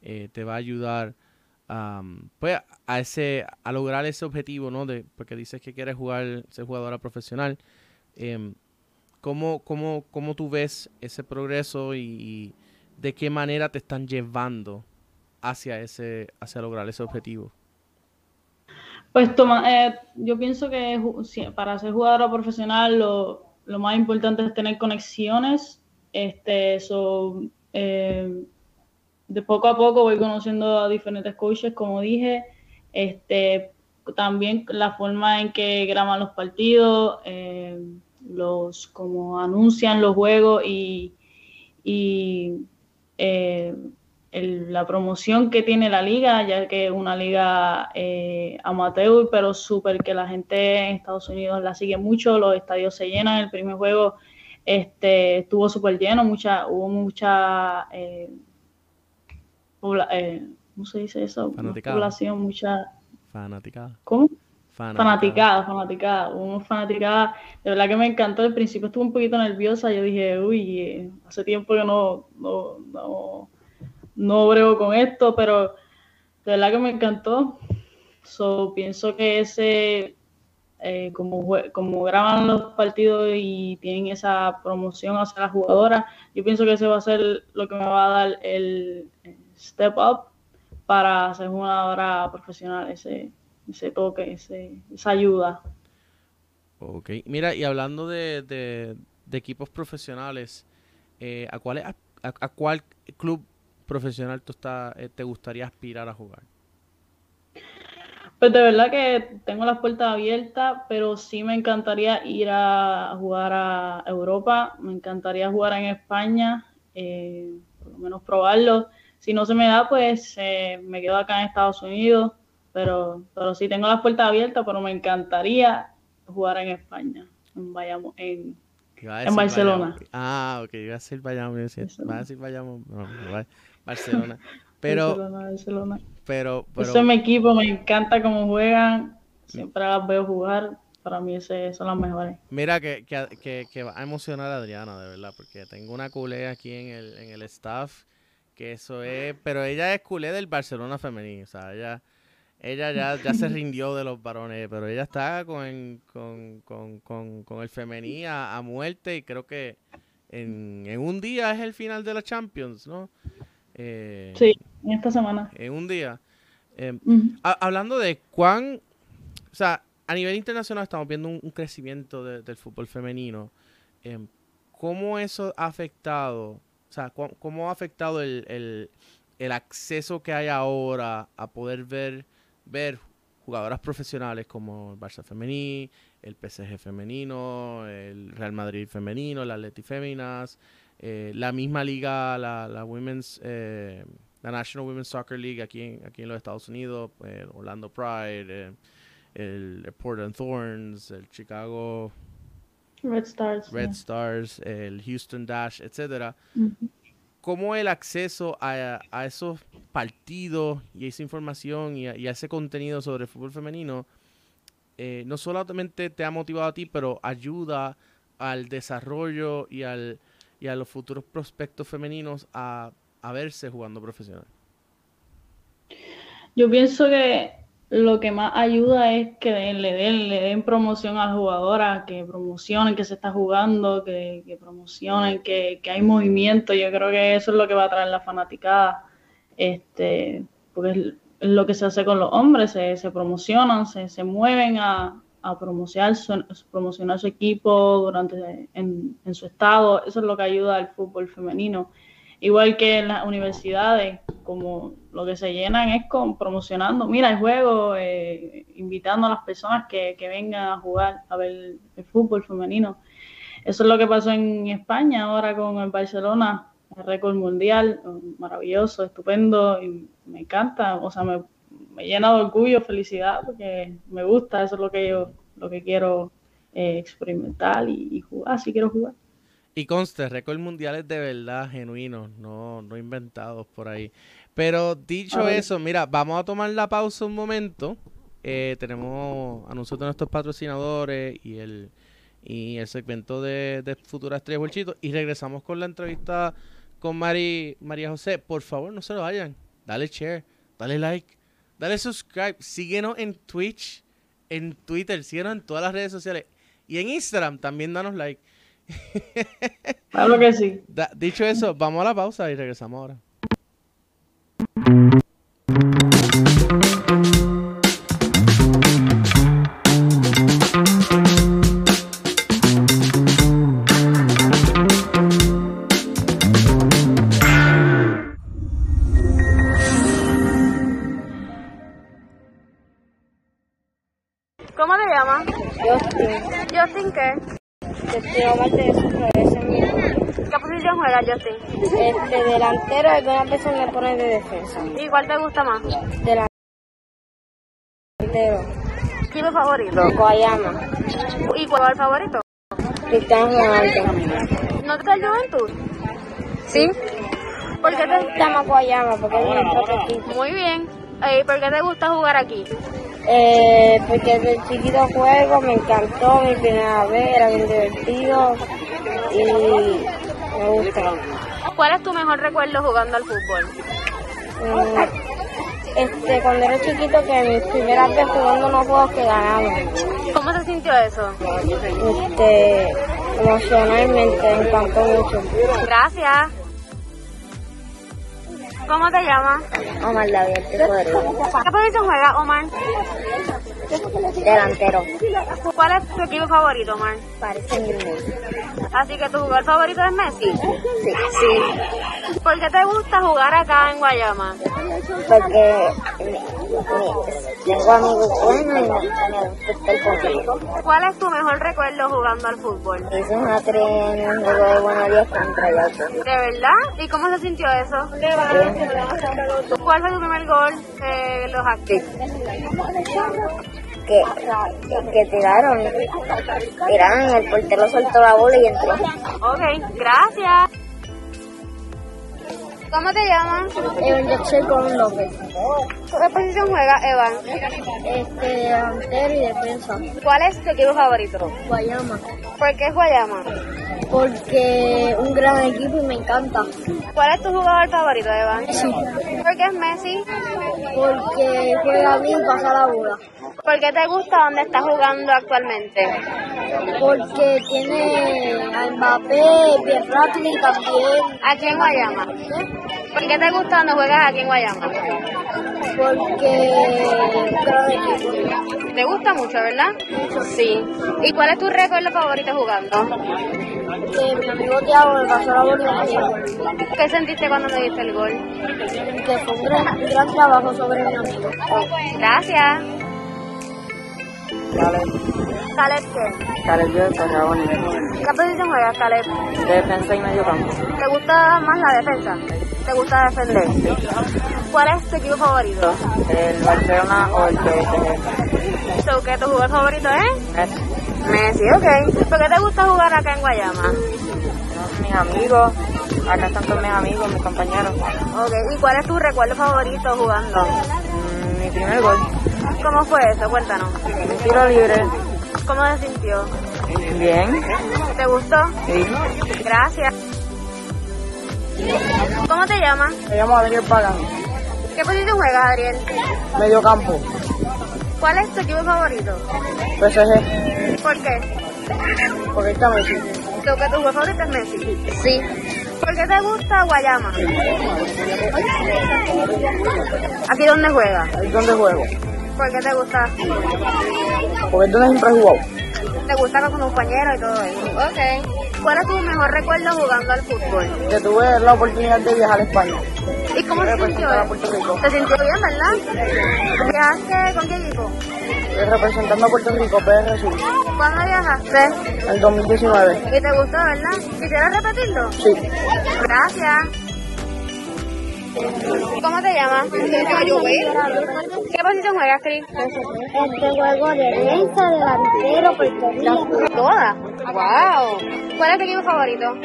eh, te va a ayudar um, pues, a, ese, a lograr ese objetivo, ¿no? De, porque dices que quieres jugar, ser jugadora profesional. Eh, ¿cómo, cómo, ¿Cómo tú ves ese progreso y, y, de qué manera te están llevando hacia, ese, hacia lograr ese objetivo? Pues toma, eh, yo pienso que para ser jugadora profesional lo, lo, más importante es tener conexiones. Este, eso, eh, de poco a poco voy conociendo a diferentes coaches, como dije. Este, también la forma en que graban los partidos, eh, los como anuncian los juegos y, y eh, el, la promoción que tiene la liga, ya que es una liga eh, amateur, pero súper que la gente en Estados Unidos la sigue mucho, los estadios se llenan, el primer juego este, estuvo súper lleno, mucha, hubo mucha, eh, eh, ¿cómo se dice eso? Población, mucha... Fanaticada. ¿Cómo? Fanaticada, fanaticada, hubo fanaticada, de verdad que me encantó, al principio estuve un poquito nerviosa, yo dije, uy, hace tiempo que no, no, no no brego con esto, pero de verdad que me encantó. So, pienso que ese, eh, como, como graban los partidos y tienen esa promoción hacia la jugadora, yo pienso que ese va a ser lo que me va a dar el step up para ser jugadora profesional, ese, ese toque, ese, esa ayuda. Ok, mira, y hablando de, de, equipos profesionales, eh, ¿a, cuál, a, ¿a cuál club profesional tú está, eh, te gustaría aspirar a jugar? Pues de verdad que tengo las puertas abiertas, pero sí me encantaría ir a jugar a Europa, me encantaría jugar en España, eh, por lo menos probarlo. Si no se me da, pues eh, me quedo acá en Estados Unidos, pero, pero sí tengo las puertas abiertas, pero me encantaría jugar en España, en, Bayamo, en, en Barcelona. Bayamo. Ah, ok, iba a decir Bayamo, va a decir Bayamo, no, no, Barcelona. Pero, Barcelona, Barcelona. Pero, pero, Ese es mi equipo, me encanta cómo juegan. Siempre las veo jugar. Para mí ese, son las mejores. Mira que, que, que, va a emocionar a Adriana, de verdad, porque tengo una culé aquí en el, en el staff, que eso es, pero ella es culé del Barcelona femenino, o sea, ella, ella ya, ya se rindió de los varones, pero ella está con, con, con, con, con el femenino a, a, muerte y creo que en, en un día es el final de la Champions, ¿no? Eh, sí, en esta semana. En un día. Eh, uh -huh. hablando de cuán, o sea, a nivel internacional estamos viendo un, un crecimiento de, del fútbol femenino. Eh, ¿Cómo eso ha afectado, o sea, cómo ha afectado el, el, el, acceso que hay ahora a poder ver, ver jugadoras profesionales como el Barça femenino, el PSG femenino, el Real Madrid femenino, el Atleti Féminas, eh, la misma liga, la, la Women's, eh, la National Women's Soccer League aquí en, aquí en los Estados Unidos, eh, Orlando Pride, el, el, Portland Thorns, el Chicago Red Stars, Red yeah. Stars el Houston Dash, etcétera. ¿Cómo el acceso a, a, esos partidos y esa información y a, y a ese contenido sobre el fútbol femenino no solamente te ha motivado a ti, pero ayuda al desarrollo y al y a los futuros prospectos femeninos a, a verse jugando profesional? Yo pienso que lo que más ayuda es que le den, le den promoción a la jugadora, que promocionen que se está jugando, que, que promocionen que, que, hay movimiento. Yo creo que eso es lo que va a traer la fanaticada. Este, porque es lo que se hace con los hombres, se, se promocionan, se, se mueven a, a promocionar su, promocionar su equipo durante en, en, su estado. Eso es lo que ayuda al fútbol femenino. Igual que en las universidades, como lo que se llenan es con promocionando, mira el juego, eh, invitando a las personas que, que, vengan a jugar, a ver el fútbol femenino. Eso es lo que pasó en España ahora con el Barcelona. récord mundial, maravilloso, estupendo, y me encanta, o sea, me, me llena de orgullo, felicidad, porque me gusta, eso es lo que yo, lo que quiero eh, experimentar y, jugar, si quiero jugar. Y conste, récord mundiales de verdad, genuinos, no, no inventados por ahí. Pero dicho eso, mira, vamos a tomar la pausa un momento. Eh, tenemos anuncios de nuestros patrocinadores y el, y el segmento de, de Futuras Estrellas Bolchito. Y regresamos con la entrevista con Mari, María José. Por favor, no se lo vayan. Dale share, dale like, dale subscribe. Síguenos en Twitch, en Twitter, síguenos en todas las redes sociales. Y en Instagram también danos like. Claro que sí. dicho eso, vamos a la pausa y regresamos ahora. Algunas veces me pone de defensa. ¿Y cuál te gusta más? Delantero. ¿Equipo favorito? Guayama. ¿Y cuál es el favorito? Cristiano Ronaldo. ¿No te el Juventud? Sí. ¿Por qué te gusta más Guayama? Porque es un equipo. Muy bien. ¿Y por qué te gusta jugar aquí? Eh, porque desde chiquito juego, me encantó, mi primera vez, era bien divertido y me gusta. ¿Cuál es tu mejor recuerdo jugando al fútbol? Mm, este, cuando era chiquito, que mis primeras veces jugando unos juegos que ganamos. ¿Cómo se sintió eso? Este, emocionalmente, me encantó mucho. Gracias. ¿Cómo te llamas? Omar David ¿Qué posición juega Omar? Delantero. ¿Cuál es tu equipo favorito, Omar? Parece mismo. Así que tu jugador favorito es Messi. Sí. sí. ¿Por qué te gusta jugar acá en Guayama? Porque tengo amigos buenos y me gusta el conmigo. ¿Cuál es tu mejor recuerdo jugando al fútbol? Hice una tren en un juego de buenos días contra Yato. ¿De verdad? ¿Y cómo se sintió eso? ¿Cuál fue tu primer gol de los Actis? Que, que tiraron, tiraron el portero soltó la bola y entró. Ok, gracias. ¿Cómo te llamas? Evan Jackson con López. ¿Qué posición juega Evan? Este, delantero y defensa. ¿Cuál es tu equipo favorito? Guayama. ¿Por qué es Guayama? Porque un gran equipo y me encanta. ¿Cuál es tu jugador favorito, Evan? Sí. ¿Por qué es Messi? Porque juega bien y pasa la bola. ¿Por qué te gusta donde estás jugando actualmente? Porque tiene a Mbappé, rápido y también... ¿Aquí en Guayama? ¿Por qué te gusta donde juegas aquí en Guayama? Porque. ¿Te gusta mucho, verdad? Sí. ¿Y cuál es tu recuerdo favorito jugando? Que mi amigo Thiago me pasó la bola ¿Qué sentiste cuando me diste el gol? Que fue un gran, un gran trabajo sobre mi amigo. Gracias. Caleb. ¿Caleb qué? Caleb yo de. ¿Qué posición juegas, Caleb? Defensa y medio campo. ¿Te gusta más la defensa? ¿Te gusta defender? ¿Cuál es tu equipo favorito? El Barcelona o el PSG. So, ¿Qué tu jugador favorito es? Messi. Messi, ok. ¿Por qué te gusta jugar acá en Guayama? Mis amigos, acá están todos mis amigos, mis compañeros. Ok, ¿y cuál es tu recuerdo favorito jugando? Mi primer gol. ¿Cómo fue eso? Cuéntanos. Un tiro libre. ¿Cómo se sintió? Bien. ¿Te gustó? Sí. Gracias. ¿Cómo te llamas? Me llamo Adriel Pagan. ¿Qué posición juegas, Adriel? Medio campo. ¿Cuál es tu equipo favorito? PSG. ¿Por qué? Porque está Messi. ¿Lo que tu jugador favorito es Messi? Sí. ¿Por qué te gusta Guayama? ¿Aquí dónde juegas? Ahí es donde juego. ¿Por qué te gusta? Porque es donde siempre he jugado. ¿Te gusta con tus compañeros y todo eso? Ok. ¿Cuál es tu mejor recuerdo jugando al fútbol? Que tuve la oportunidad de viajar a España. ¿Y cómo se sintió? ¿Se sintió bien, verdad? ¿Viajaste con qué equipo? Representando a Puerto Rico, PRC, ¿Cuándo viajaste? el 2019. ¿Y te gustó, verdad? ¿Quisieras repetirlo? Sí. Gracias. ¿Cómo te llamas? ¿Qué posición juegas, Cris? Este juego de defensa, delantero, Rico. Todas. Wow. ¿Cuál es tu equipo favorito?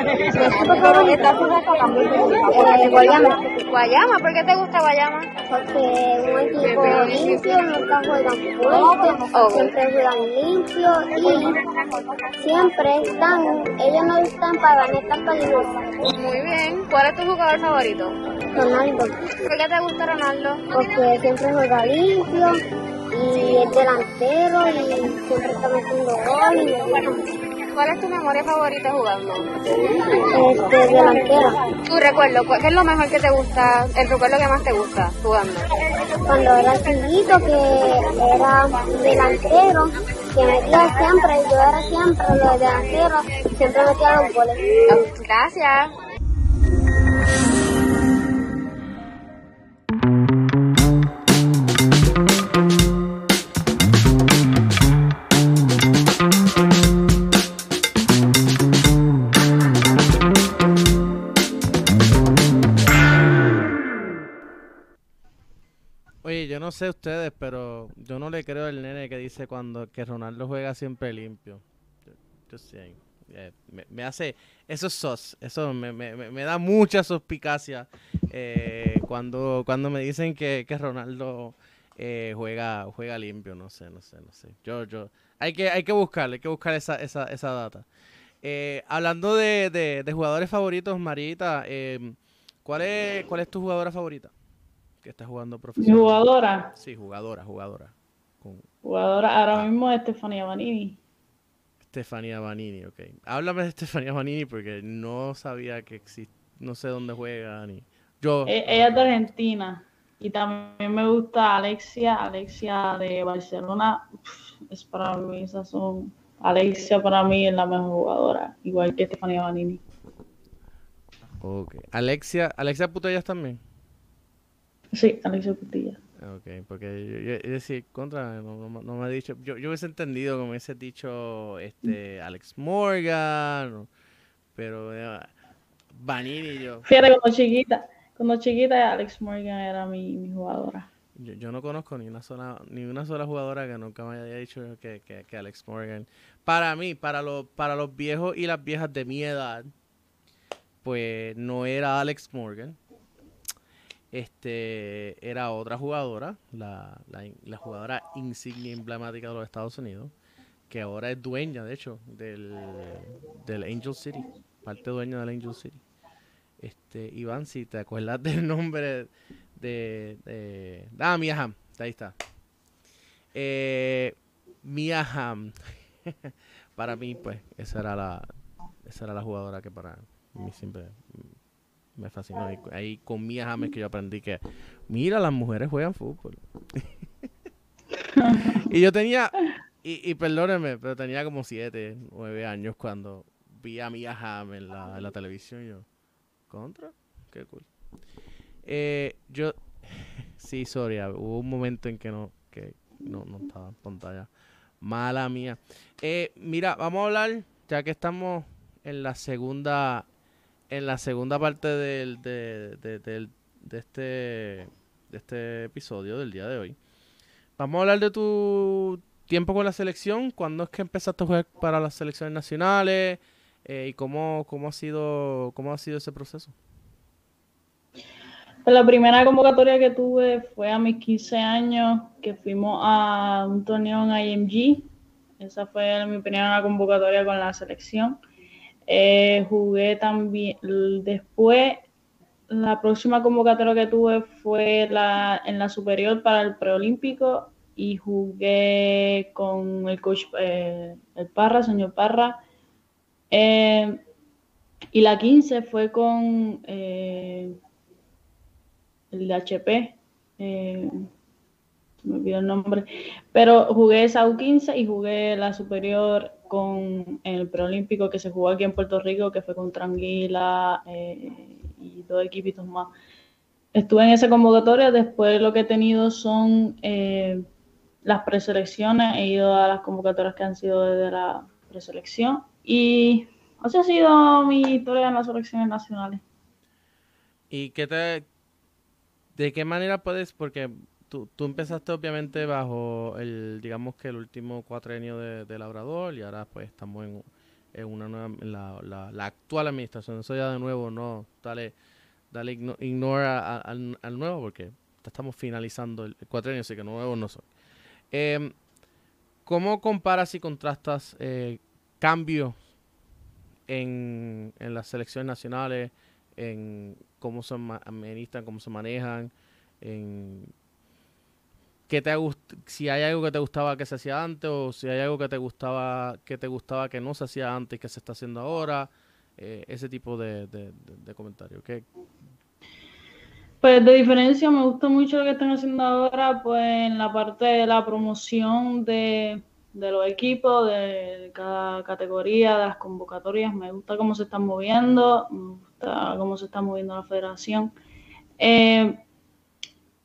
Eh, Guayama, Guayama. ¿Por qué te gusta Guayama? porque un equipo limpio, nunca juegan fuerte, siempre juegan limpio y siempre están, ellos no están para ganar tan peligrosos. Muy bien. ¿Cuál es tu jugador favorito? Ronaldo, ¿Por qué te gusta Ronaldo? porque siempre juega limpio y es delantero y siempre está metiendo gol y gusta. ¿Cuál es tu memoria favorita jugando? Este, delantero. Tu recuerdo, ¿cuál- ¿qué es lo mejor que te gusta, el recuerdo que más te gusta jugando? Cuando era chiquito que era delantero, que metía siempre, yo era siempre los delanteros, siempre metía los goles. Gracias. Sé ustedes, pero yo no le creo al nene que dice cuando que Ronaldo juega siempre limpio. Yo, sé, eh, me, hace, eso es sos, eso me, me, me- me da mucha suspicacia eh, cuando, cuando me dicen que, que Ronaldo eh, juega, juega limpio, no sé, no sé, no sé. Yo, yo, hay que, hay que buscarle, hay que buscar esa, esa, esa data. Eh, hablando de, de, de jugadores favoritos, Marita, eh, ¿cuál es, cuál es tu jugadora favorita? Que está jugando profesional. jugadora, Sí, jugadora, jugadora. Con jugadora ahora mismo es Stefania Vanini. Stefania Vanini, ok. Háblame de Stefania Vanini porque no sabía que existe, no sé dónde juega ni. Yo. E- Ella es de Argentina. Y también me gusta Alexia, Alexia de Barcelona. Uf, es para mí, esas son. Alexia para mí es la mejor jugadora, igual que Stefania Vanini. Ok. Alexia, Alexia Putellas también. Sí, Alexia Putilla. Ok, porque yo, decía, contra, no, no- no me ha dicho, yo, yo hubiese entendido como hubiese dicho este Alex Morgan, pero eh, Vanini yo, Fíjate, cuando chiquita, cuando chiquita Alex Morgan era mi, mi jugadora. yo, yo no conozco ni una sola, ni una sola jugadora que nunca me haya dicho que, que, que Alex Morgan. Para mí, para los, para los viejos y las viejas de mi edad, pues no era Alex Morgan. Este era otra jugadora, la, la, jugadora insignia emblemática de los Estados Unidos, que ahora es dueña, de hecho, del, del Angel City, parte dueña del Angel City. Este, Iván, si te acuerdas del nombre de, ah, Mia Hamm, ahí está. Eh, Mia Hamm. para mí, pues, esa era la, esa era la jugadora que para mí siempre me fascinó. Cu- ahí con Mia Hamm es que yo aprendí que, mira, las mujeres juegan fútbol. y yo tenía, y, y perdónenme, pero tenía como 7, 9 años cuando vi a Mia Hamm en la, televisión. yo, ¿contra? Qué cool. Eh, yo, sí, sorry, ah, hubo un momento en que no, que no, no estaba en pantalla. Mala mía. Eh, mira, vamos a hablar, ya que estamos en la segunda, en la segunda parte del, de, de- de este, de este episodio del día de hoy. Vamos a hablar de tu tiempo con la selección. ¿Cuándo es que empezaste a jugar para las selecciones nacionales? Eh, ¿Y cómo, cómo, ha sido, cómo ha sido ese proceso? Pues la primera convocatoria que tuve fue a mis 15 años, que fuimos a un torneo en IMG. Esa fue mi primera convocatoria con la selección. Eh, jugué también, después, la próxima convocatoria que tuve fue la, en la superior para el preolímpico y jugué con el coach, eh, el Parra, señor Parra. Eh, y la 15 fue con... eh, el de HP, me olvidó el nombre, pero jugué esa U15 y jugué la superior con el preolímpico que se jugó aquí en Puerto Rico, que fue contra Anguila eh, y dos equipitos más. estuve en esa convocatoria, después lo que he tenido son eh, las preselecciones, he ido a las convocatorias que han sido desde la preselección y así ha sido mi historia en las selecciones nacionales. ¿Y qué te, de qué manera puedes, porque tú, tú empezaste obviamente bajo el, digamos que el último cuatrenio de, de Labrador y ahora pues estamos en, una nueva, la, la, actual administración, eso ya de nuevo no, dale dale ignora al, al, nuevo porque estamos finalizando el, cuatrenio, así que nuevo no soy. Eh, ¿Cómo comparas y contrastas eh, cambios en, en, las selecciones nacionales, en cómo se administran, cómo se manejan, en qué te si hay algo que te gustaba que se hacía antes o si hay algo que te gustaba que te gustaba que no se hacía antes y que se está haciendo ahora? Eh, ese tipo de, de, comentarios. Pues de diferencia me gusta mucho lo que están haciendo ahora, pues en la parte de la promoción de, de los equipos, de cada categoría, de las convocatorias, me gusta cómo se están moviendo, me gusta cómo se está moviendo la federación. Eh,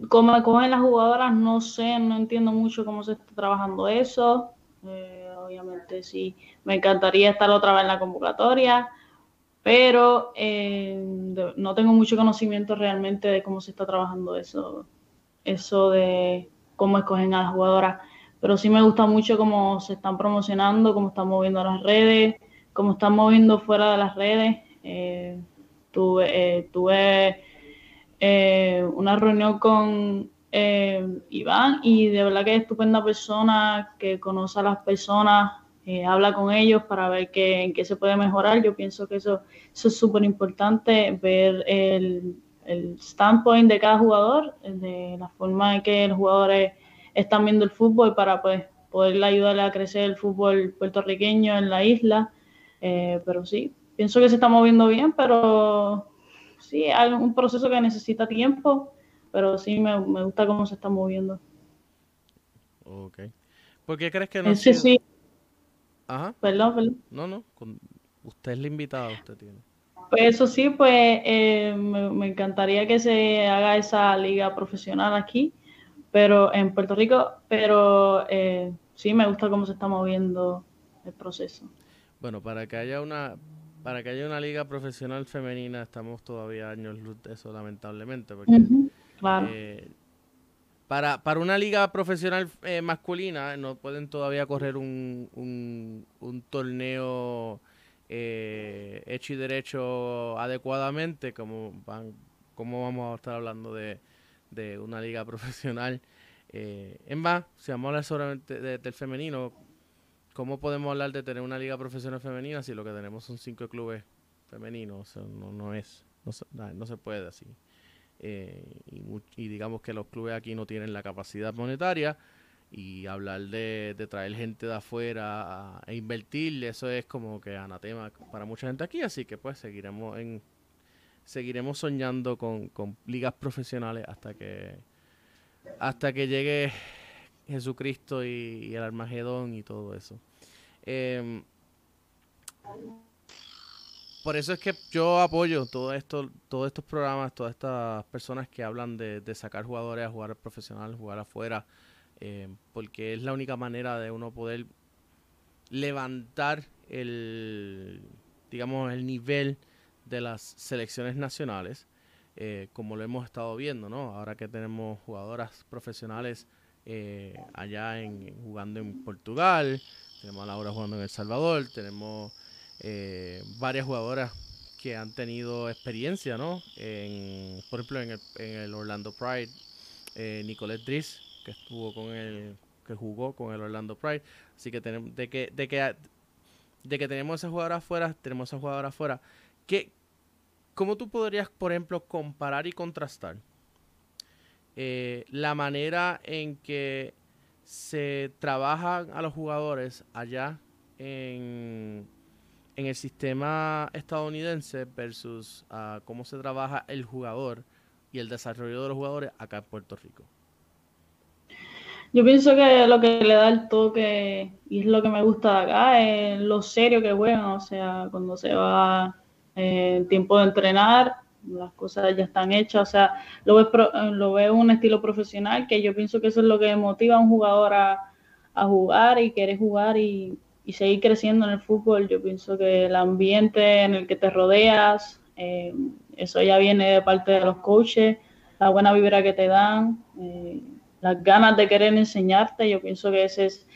cómo cogen las jugadoras, no sé, no entiendo mucho cómo se está trabajando eso. Eh, obviamente sí, me encantaría estar otra vez en la convocatoria pero eh, no tengo mucho conocimiento realmente de cómo se está trabajando eso, eso de cómo escogen a las jugadoras, pero sí me gusta mucho cómo se están promocionando, cómo están moviendo las redes, cómo están moviendo fuera de las redes. Eh, tuve eh, tuve eh, una reunión con eh, Iván y de verdad que es estupenda persona que conoce a las personas eh, habla con ellos para ver qué, en qué se puede mejorar. Yo pienso que eso, eso es súper importante, ver el, el standpoint de cada jugador, de la forma en que los jugadores están viendo el fútbol para pues, poder ayudarle a crecer el fútbol puertorriqueño en la isla. Eh, pero sí, pienso que se está moviendo bien, pero sí, hay un proceso que necesita tiempo, pero sí me, me gusta cómo se está moviendo. Ok. ¿Por qué crees que no? Sí, sí. Ajá. Perdón, perdón. No, no, con... usted es la invitada, usted tiene. Pues eso sí, pues eh, me, me, encantaría que se haga esa liga profesional aquí, pero en Puerto Rico, pero eh, sí me gusta cómo se está moviendo el proceso. Bueno, para que haya una para que haya una liga profesional femenina estamos todavía años luz de eso lamentablemente porque uh -huh, claro. eh, para, para una liga profesional eh, masculina no pueden todavía correr un, un, un torneo eh, hecho y derecho adecuadamente como van como vamos a estar hablando de, de una liga profesional eh, en más si vamos a hablar solamente de, del femenino cómo podemos hablar de tener una liga profesional femenina si lo que tenemos son cinco clubes femeninos no, es no se, puede así. Eh, y, digamos que los clubes aquí no tienen la capacidad monetaria y hablar de, traer gente de afuera a, a, invertir eso es como que anatema para mucha gente aquí. Así que pues seguiremos en seguiremos soñando con, con ligas profesionales hasta que hasta que llegue Jesucristo y, el Armagedón y todo eso eh, por eso es que yo apoyo todo esto, todos estos programas, todas estas personas que hablan de, sacar jugadores a jugar profesional, jugar afuera, eh, porque es la única manera de uno poder levantar el, digamos, el nivel de las selecciones nacionales, eh, como lo hemos estado viendo, ¿no? Ahora que tenemos jugadoras profesionales eh, allá en, jugando en Portugal, tenemos a Laura jugando en El Salvador, tenemos eh, varias jugadoras que han tenido experiencia, ¿no? En, por ejemplo, en el, en el Orlando Pride, eh, Nicolette Driss, que estuvo con el, que jugó con el Orlando Pride. Así que tenemos, de que, de que, de que tenemos esa jugadora afuera, tenemos esa jugadora afuera. ¿Qué, ¿Cómo tú podrías, por ejemplo, comparar y contrastar eh, la manera en que se trabajan a los jugadores allá en en el sistema estadounidense versus uh, cómo se trabaja el jugador y el desarrollo de los jugadores acá en Puerto Rico? Yo pienso que lo que le da el toque y es lo que me gusta de acá es lo serio que juegan, o sea, cuando se va eh, el tiempo de entrenar, las cosas ya están hechas, o sea, lo veo, lo veo un estilo profesional que yo pienso que eso es lo que motiva a un jugador a, jugar y querer jugar y, seguir creciendo en el fútbol. Yo pienso que el ambiente en el que te rodeas, eh, eso ya viene de parte de los coaches, la buena vibra que te dan, eh, las ganas de querer enseñarte, yo pienso que ese es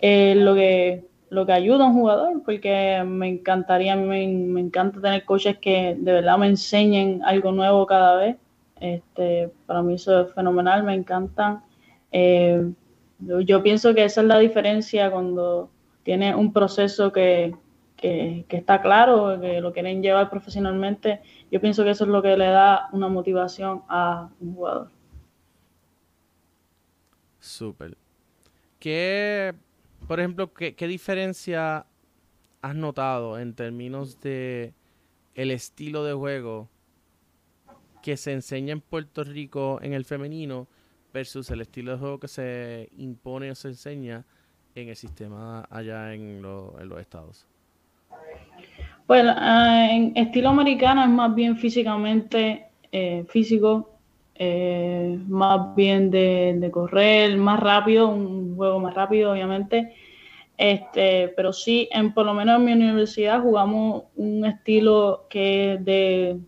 eh, lo que lo que ayuda a un jugador, porque me encantaría, me, me encanta tener coaches que de verdad me enseñen algo nuevo cada vez. Este, para mí eso es fenomenal, me encantan. Eh, yo, pienso que esa es la diferencia cuando tiene un proceso que, que, está claro, que lo quieren llevar profesionalmente. Yo pienso que eso es lo que le da una motivación a un jugador. Súper. ¿Qué por ejemplo, ¿qué, diferencia has notado en términos de el estilo de juego que se enseña en Puerto Rico en el femenino versus el estilo de juego que se impone o se enseña en el sistema allá en, los estados? Bueno, ah, en estilo americano es más bien físicamente eh, físico, eh, más bien de, correr más rápido, un juego más rápido, obviamente. Este, pero sí, en, por lo menos en mi universidad jugamos un estilo que es de,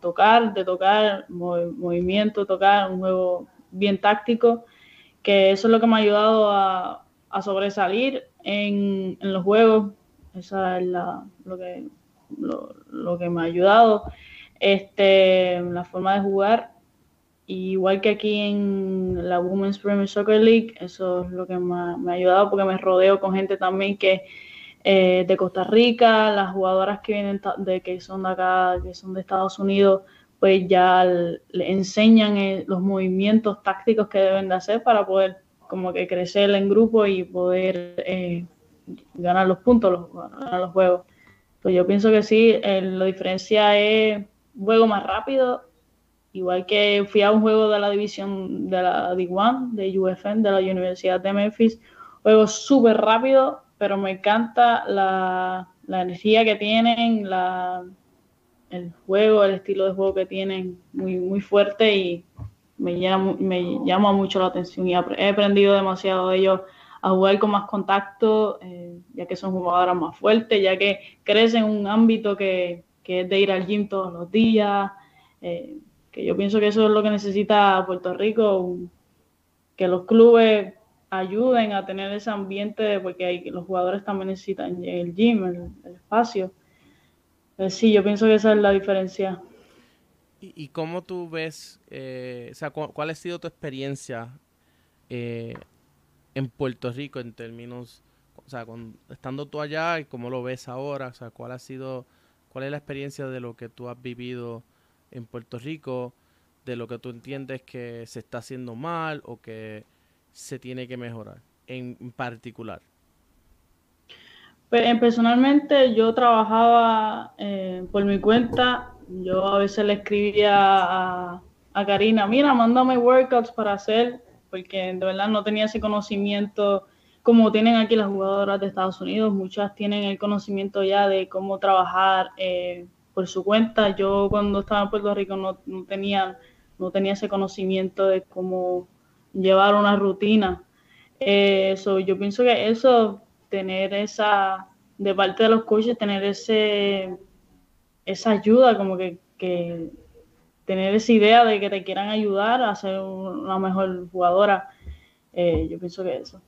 tocar, de tocar, movimiento, tocar, un juego bien táctico, que eso es lo que me ha ayudado a, sobresalir en, los juegos. Esa es la, lo, que, lo, que me ha ayudado. Este, la forma de jugar igual que aquí en la Women's Premier Soccer League, eso es lo que me, ha ayudado porque me rodeo con gente también que eh, de Costa Rica, las jugadoras que vienen de que son de acá, que son de Estados Unidos, pues ya le enseñan eh, los movimientos tácticos que deben de hacer para poder como que crecer en grupo y poder eh, ganar los puntos, los, ganar los juegos. Pues yo pienso que sí, la diferencia es juego más rápido Igual que fui a un juego de la división de la D1, de UFN, de la Universidad de Memphis. Juego súper rápido, pero me encanta la, energía que tienen, la, el juego, el estilo de juego que tienen muy, muy fuerte y me, me llama mucho la atención y he aprendido demasiado de ellos a jugar con más contacto, eh, ya que son jugadoras más fuertes, ya que crecen en un ámbito que, que es de ir al gym todos los días, eh, que yo pienso que eso es lo que necesita Puerto Rico, que los clubes ayuden a tener ese ambiente, porque los jugadores también necesitan el gym, el, espacio. Eh, sí, yo pienso que esa es la diferencia. ¿Y, cómo tú ves, eh, o sea, cuál ha sido tu experiencia eh, en Puerto Rico en términos, o sea, estando tú allá y cómo lo ves ahora, o sea, cuál ha sido, cuál es la experiencia de lo que tú has vivido? En Puerto Rico de lo que tú entiendes que se está haciendo mal o que se tiene que mejorar en particular? Pues, personalmente yo trabajaba eh, por mi cuenta, yo a veces le escribía a, Karina, mira, mándame workouts para hacer, porque de verdad no tenía ese conocimiento como tienen aquí las jugadoras de Estados Unidos, muchas tienen el conocimiento ya de cómo trabajar eh, por su cuenta. Yo cuando estaba en Puerto Rico no, tenía, no tenía ese conocimiento de cómo llevar una rutina. Eso, yo pienso que eso, tener esa, de parte de los coaches, tener ese, esa ayuda, como que, tener esa idea de que te quieran ayudar a ser una mejor jugadora, eh, yo pienso que eso.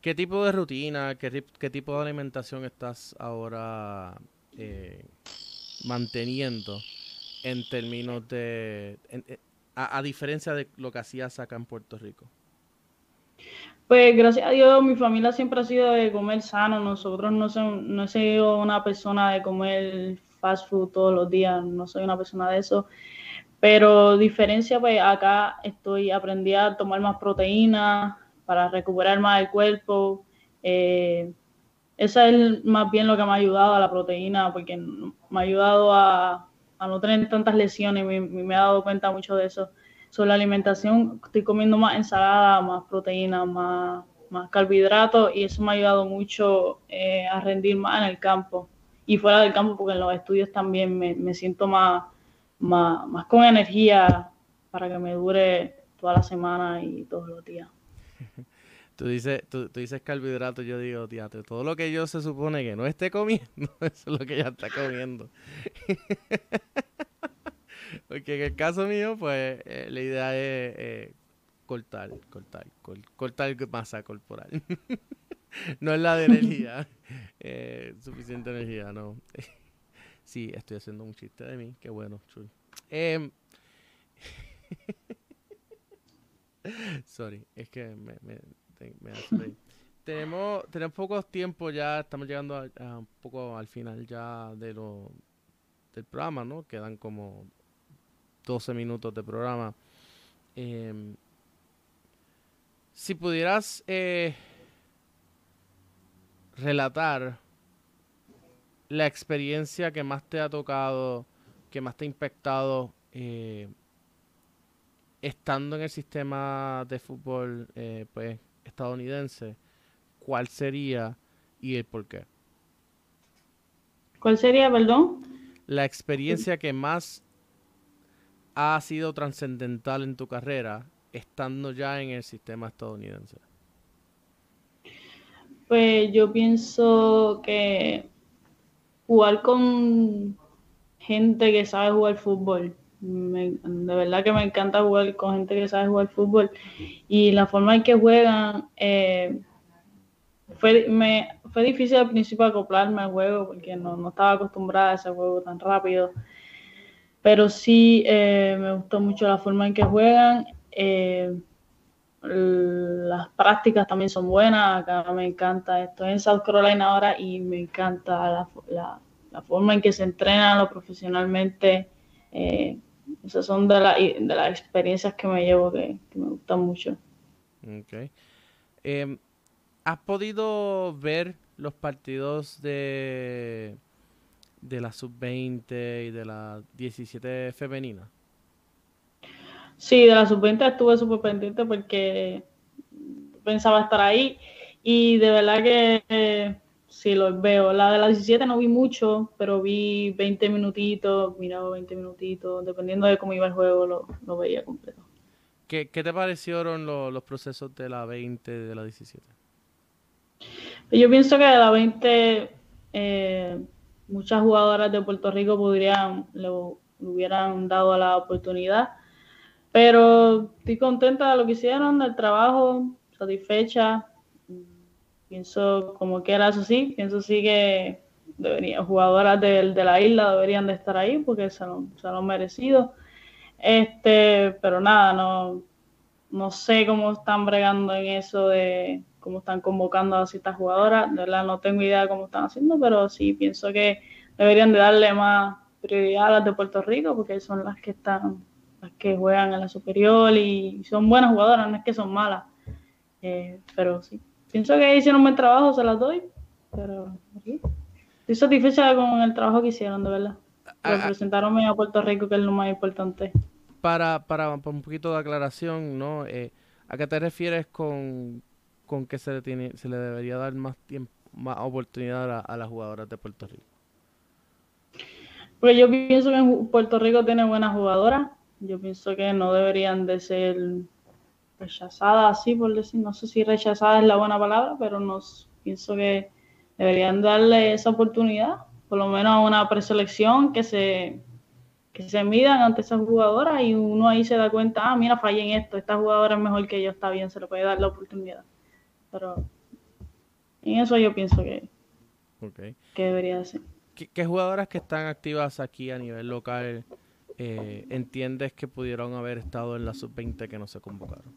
¿Qué tipo de rutina, qué, qué tipo de alimentación estás ahora eh, manteniendo en términos de, eh, a, diferencia de lo que hacías acá en Puerto Rico? Pues gracias a Dios mi familia siempre ha sido de comer sano, nosotros no, no he sido una persona de comer fast food todos los días, no soy una persona de eso, pero diferencia pues acá estoy aprendí a tomar más proteína para recuperar más el cuerpo, eh, esa es más bien lo que me ha ayudado a la proteína, porque me ha ayudado a, no tener tantas lesiones, me, me, he dado cuenta mucho de eso. Sobre la alimentación, estoy comiendo más ensalada, más proteína, más, más carbohidratos, y eso me ha ayudado mucho eh, a rendir más en el campo y fuera del campo, porque en los estudios también me, siento más, más, más con energía para que me dure toda la semana y todos los días. Tú dices, tú, tú dices carbohidrato, yo digo, teatro, todo lo que yo se supone que no esté comiendo, eso es lo que ella está comiendo. Porque en el caso mío, pues eh, la idea es eh, cortar, cortar, cortar masa corporal. no es la de energía, eh, suficiente energía, no. sí, estoy haciendo un chiste de mí, qué bueno, chuy. Em, sorry, es que me, me tenemos, tenemos pocos tiempo ya, estamos llegando a, un poco al final ya de lo, del programa, ¿no? Quedan como 12 minutos de programa. Em, si pudieras eh, relatar la experiencia que más te ha tocado, que más te ha impactado eh, estando en el sistema de fútbol, eh, pues estadounidense, ¿cuál sería y el por qué? ¿Cuál sería, perdón? La experiencia que más ha sido trascendental en tu carrera estando ya en el sistema estadounidense. Pues yo pienso que jugar con gente que sabe jugar fútbol de verdad que me encanta jugar con gente que sabe jugar fútbol. Y la forma en que juegan eh, fue, me, fue difícil al principio acoplarme al juego porque no, estaba acostumbrada a ese juego tan rápido. Pero sí eh, me gustó mucho la forma en que juegan eh, las prácticas también son buenas acá me encanta estoy en South Carolina ahora y me encanta la, la, forma en que se entrenan lo profesionalmente esas son de, de las experiencias que me llevo que, me gustan mucho. Okay. Em, ¿Has podido ver los partidos de, de la sub-20 y de la 17 femenina? Sí, de la sub-20 estuve súper pendiente porque pensaba estar ahí y de verdad que Sí, los veo. La de las 17 no vi mucho, pero vi 20 minutitos, miraba 20 minutitos, dependiendo de cómo iba el juego, lo, veía completo. ¿Qué, te parecieron los procesos de la 20 y de la 17? Yo pienso que de la 20 eh, muchas jugadoras de Puerto Rico podrían, le, hubieran dado la oportunidad, pero estoy contenta de lo que hicieron, del trabajo, satisfecha pienso como que era eso sí, pienso sí que debería, jugadoras de, de, la isla deberían de estar ahí porque se lo, lo han merecido. Este, pero nada, no, no sé cómo están bregando en eso de cómo están convocando a ciertas jugadoras, de verdad no tengo idea de cómo están haciendo, pero sí pienso que deberían de darle más prioridad a las de Puerto Rico porque son las que están, las que juegan en la superior y son buenas jugadoras, no es que son malas, eh, pero sí pienso que hicieron un buen trabajo, se las doy, pero estoy satisfecha con el trabajo que hicieron, de verdad. Ah, ah. Representaronme a Puerto Rico, que es lo más importante. Para, para, un poquito de aclaración, ¿no? Eh, ¿A qué te refieres con, con que se le, tiene, se le debería dar más tiempo, más oportunidad a, las jugadoras de Puerto Rico? Pues yo pienso que Puerto Rico tiene buenas jugadoras. Yo pienso que no deberían de ser rechazada así por decir, no sé si rechazada es la buena palabra, pero nos pienso que deberían darle esa oportunidad, por lo menos a una preselección que se que se midan ante esas jugadoras y uno ahí se da cuenta, ah, mira, fallé en esto, esta jugadora es mejor que yo, está bien, se le puede dar la oportunidad. Pero en eso yo pienso que, que debería ser. ¿Qué, ¿Qué, jugadoras que están activas aquí a nivel local eh, entiendes que pudieron haber estado en la sub-20 que no se convocaron?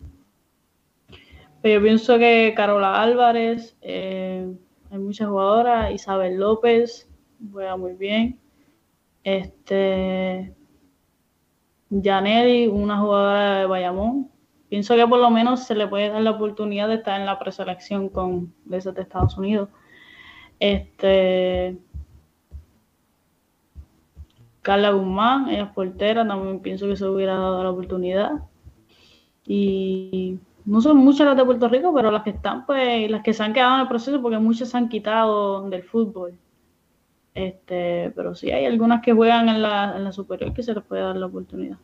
Pues yo pienso que Carola Álvarez, eh, hay muchas jugadoras, Isabel López juega muy bien, este Janelli, una jugadora de Bayamón. Pienso que por lo menos se le puede dar la oportunidad de estar en la preselección con de Estados Unidos. Este Carla Guzmán, ella es portera, también pienso que se hubiera dado la oportunidad. Y no son muchas las de Puerto Rico, pero las que están, pues, las que se han quedado en el proceso, porque muchas se han quitado del fútbol. Este, pero sí hay algunas que juegan en la, en la superior que se les puede dar la oportunidad.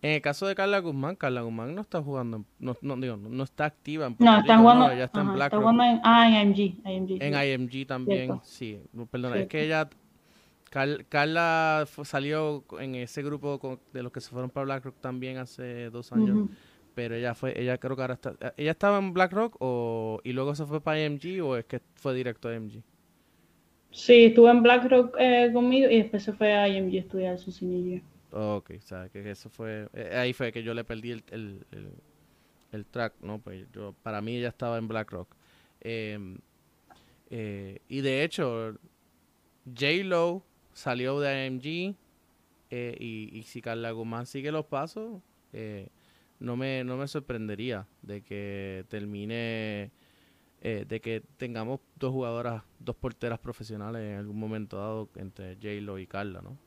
En el caso de Carla Guzmán, Carla Guzmán no está jugando, no, no, digo, no está activa en Puerto No, está jugando, ella está en Black está jugando en, ah, en IMG, IMG En IMG también, sí. Perdona, es que ella, Carla salió en ese grupo de los que se fueron para BlackRock también hace dos años. Pero ella fue, ella creo que ahora está, ¿ella estaba en BlackRock o, y luego se fue para IMG o es que fue directo a IMG? Sí, estuvo en BlackRock eh, conmigo y después se fue a IMG a estudiar su cinillo. Ok, o sea, que eso fue, eh, ahí fue que yo le perdí el, el, el, track, ¿no? Pues yo, para mí ella estaba en BlackRock. Em, eh, y de hecho, J-Lo salió de AMG eh, y, y, si Carla Guzmán sigue los pasos, no, me, no me sorprendería de que termine, de que tengamos dos jugadoras, dos porteras profesionales en algún momento dado entre J-Lo y Carla, ¿no?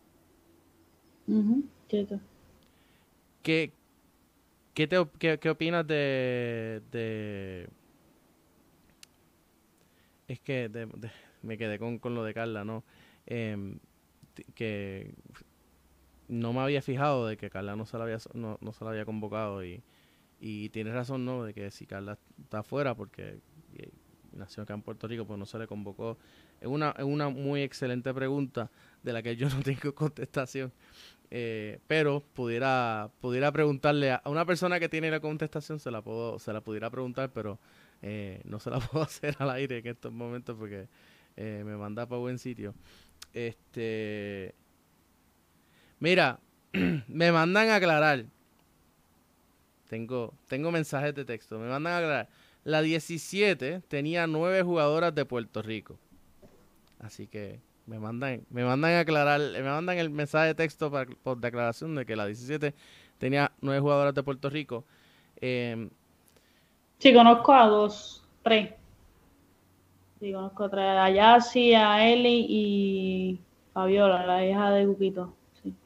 ¿Qué, qué, te, qué, opinas de, de... Es que me quedé con, con, lo de Carla, ¿no? Que no me había fijado de que Carla no se la había, no, no se la había convocado y, y tienes razón, ¿no? De que si Carla está afuera porque nació acá en Puerto Rico, pues no se le convocó. Es una, es una muy excelente pregunta de la que yo no tengo contestación. Eh, pero pudiera, pudiera preguntarle a una persona que tiene la contestación, se la puedo, se la pudiera preguntar, pero eh, no se la puedo hacer al aire en estos momentos porque eh, me manda para buen sitio. Este, mira, me mandan a aclarar. Tengo, tengo mensajes de texto. Me mandan a aclarar. La 17 tenía nueve jugadoras de Puerto Rico. Así que me mandan, me mandan a aclarar, me mandan el mensaje de texto por declaración de que la 17 tenía nueve jugadoras de Puerto Rico. Eh, sí, conozco a dos, tres. Sí, conozco a tres, a Yassi, a Eli y Fabiola, la hija de Guquito.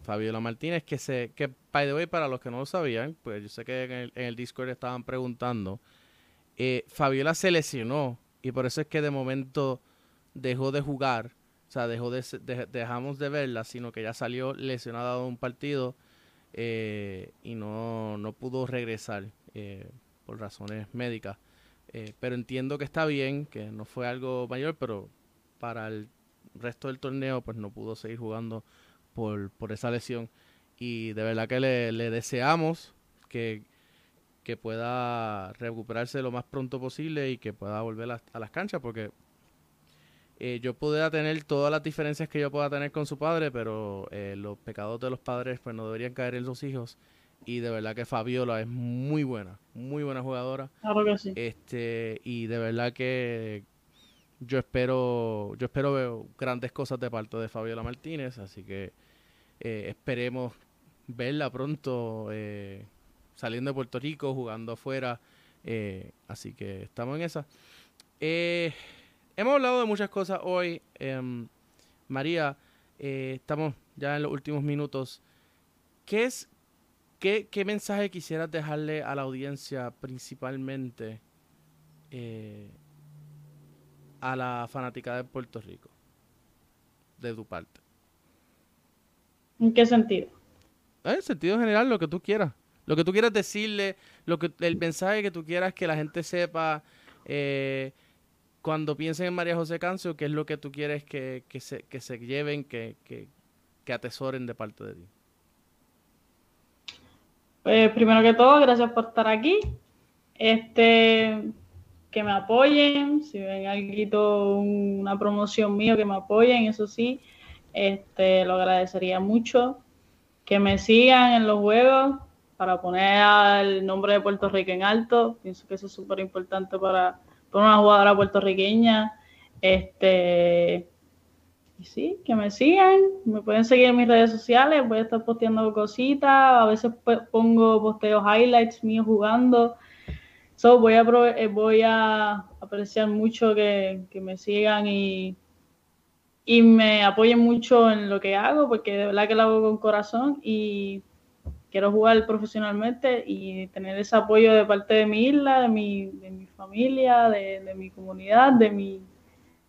Fabiola Martínez, que se, que by the way, para los que no lo sabían, pues yo sé que en el, en el Discord estaban preguntando, eh, Fabiola se lesionó y por eso es que de momento dejó de jugar o sea, dejó de, dejamos de verla, sino que ya salió lesionada de un partido eh, y no, no, pudo regresar eh, por razones médicas. Eh, pero entiendo que está bien, que no fue algo mayor, pero para el resto del torneo pues no pudo seguir jugando por, por esa lesión. Y de verdad que le, le deseamos que, que pueda recuperarse lo más pronto posible y que pueda volver a las canchas, porque eh, yo pudiera tener todas las diferencias que yo pueda tener con su padre, pero eh, los pecados de los padres pues no deberían caer en los hijos. Y de verdad que Fabiola es muy buena, muy buena jugadora. Claro que sí. Este, y de verdad que yo espero, yo espero ver grandes cosas de parte de Fabiola Martínez, así que eh, esperemos verla pronto saliendo de Puerto Rico, jugando afuera. así que estamos en esa. Eh, hemos hablado de muchas cosas hoy. Em, María, eh, estamos ya en los últimos minutos. ¿Qué es, qué, qué mensaje quisieras dejarle a la audiencia principalmente eh, a la fanática de Puerto Rico? De tu parte. ¿En qué sentido? En sentido general, lo que tú quieras. Lo que tú quieras decirle, lo que, el mensaje que tú quieras que la gente sepa. Eh, cuando piensen en María José Cancio, ¿qué es lo que tú quieres que, se, que se lleven, que, que, atesoren de parte de ti? Pues primero que todo, gracias por estar aquí. Este, que me apoyen, si ven algo, una promoción mío, que me apoyen, eso sí, este, lo agradecería mucho. Que me sigan en los juegos para poner el nombre de Puerto Rico en alto. Pienso que eso es súper importante para por una jugadora puertorriqueña. Este, y sí, que me sigan, me pueden seguir en mis redes sociales, voy a estar posteando cositas, a veces pongo posteos highlights míos jugando. So, voy, a, eh, voy a apreciar mucho que, me sigan y, y me apoyen mucho en lo que hago, porque de verdad que lo hago con corazón y quiero jugar profesionalmente y tener ese apoyo de parte de mi isla, de mi, de mi familia, de, mi comunidad, de mi,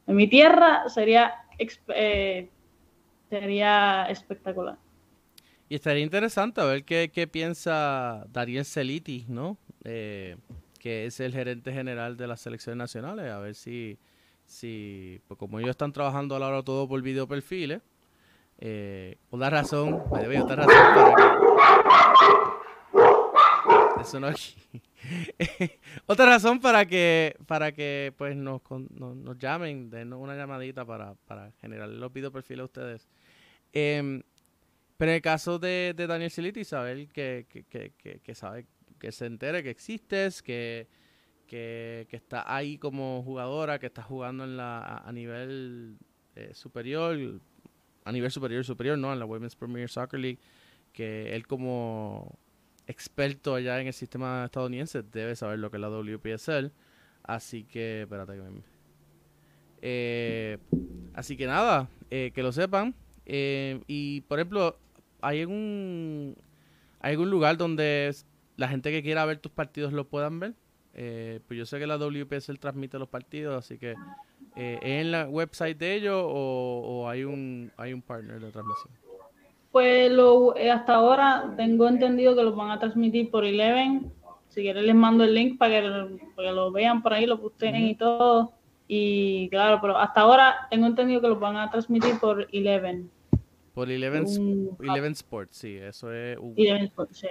de mi tierra, sería eh, sería espectacular. Y estaría interesante a ver qué, qué piensa Dariel Celiti, ¿no? Eh, que es el gerente general de las selecciones nacionales, a ver si, si pues como ellos están trabajando ahora todo por video perfiles, eh, una razón, me otra razón para que, otra razón para que para que pues nos, nos, llamen, denos una llamadita para, para generar los video perfiles a ustedes. Em, pero en el caso de, Daniel Siliti, saber que, que, que, que, sabe que se entere que existes, que, que, está ahí como jugadora, que está jugando en la, a, nivel eh, superior, a nivel superior, superior, ¿no? En la Women's Premier Soccer League, que él como experto allá en el sistema estadounidense debe saber lo que es la WPSL. Así que, espérate que me... Eh, así que nada, eh, que lo sepan. y por ejemplo, ¿hay algún, ¿hay lugar donde la gente que quiera ver tus partidos lo puedan ver. Eh, pues yo sé que la WPSL transmite los partidos, así que eh, ¿es en la website de ellos o, hay un hay un partner de transmisión? Pues lo, eh, hasta ahora tengo entendido que los van a transmitir por Eleven. Si quieren les mando el link para que, lo vean por ahí, lo posteen y todo. Y claro, pero hasta ahora tengo entendido que los van a transmitir por Eleven. Por Eleven, Sports, sí, eso es.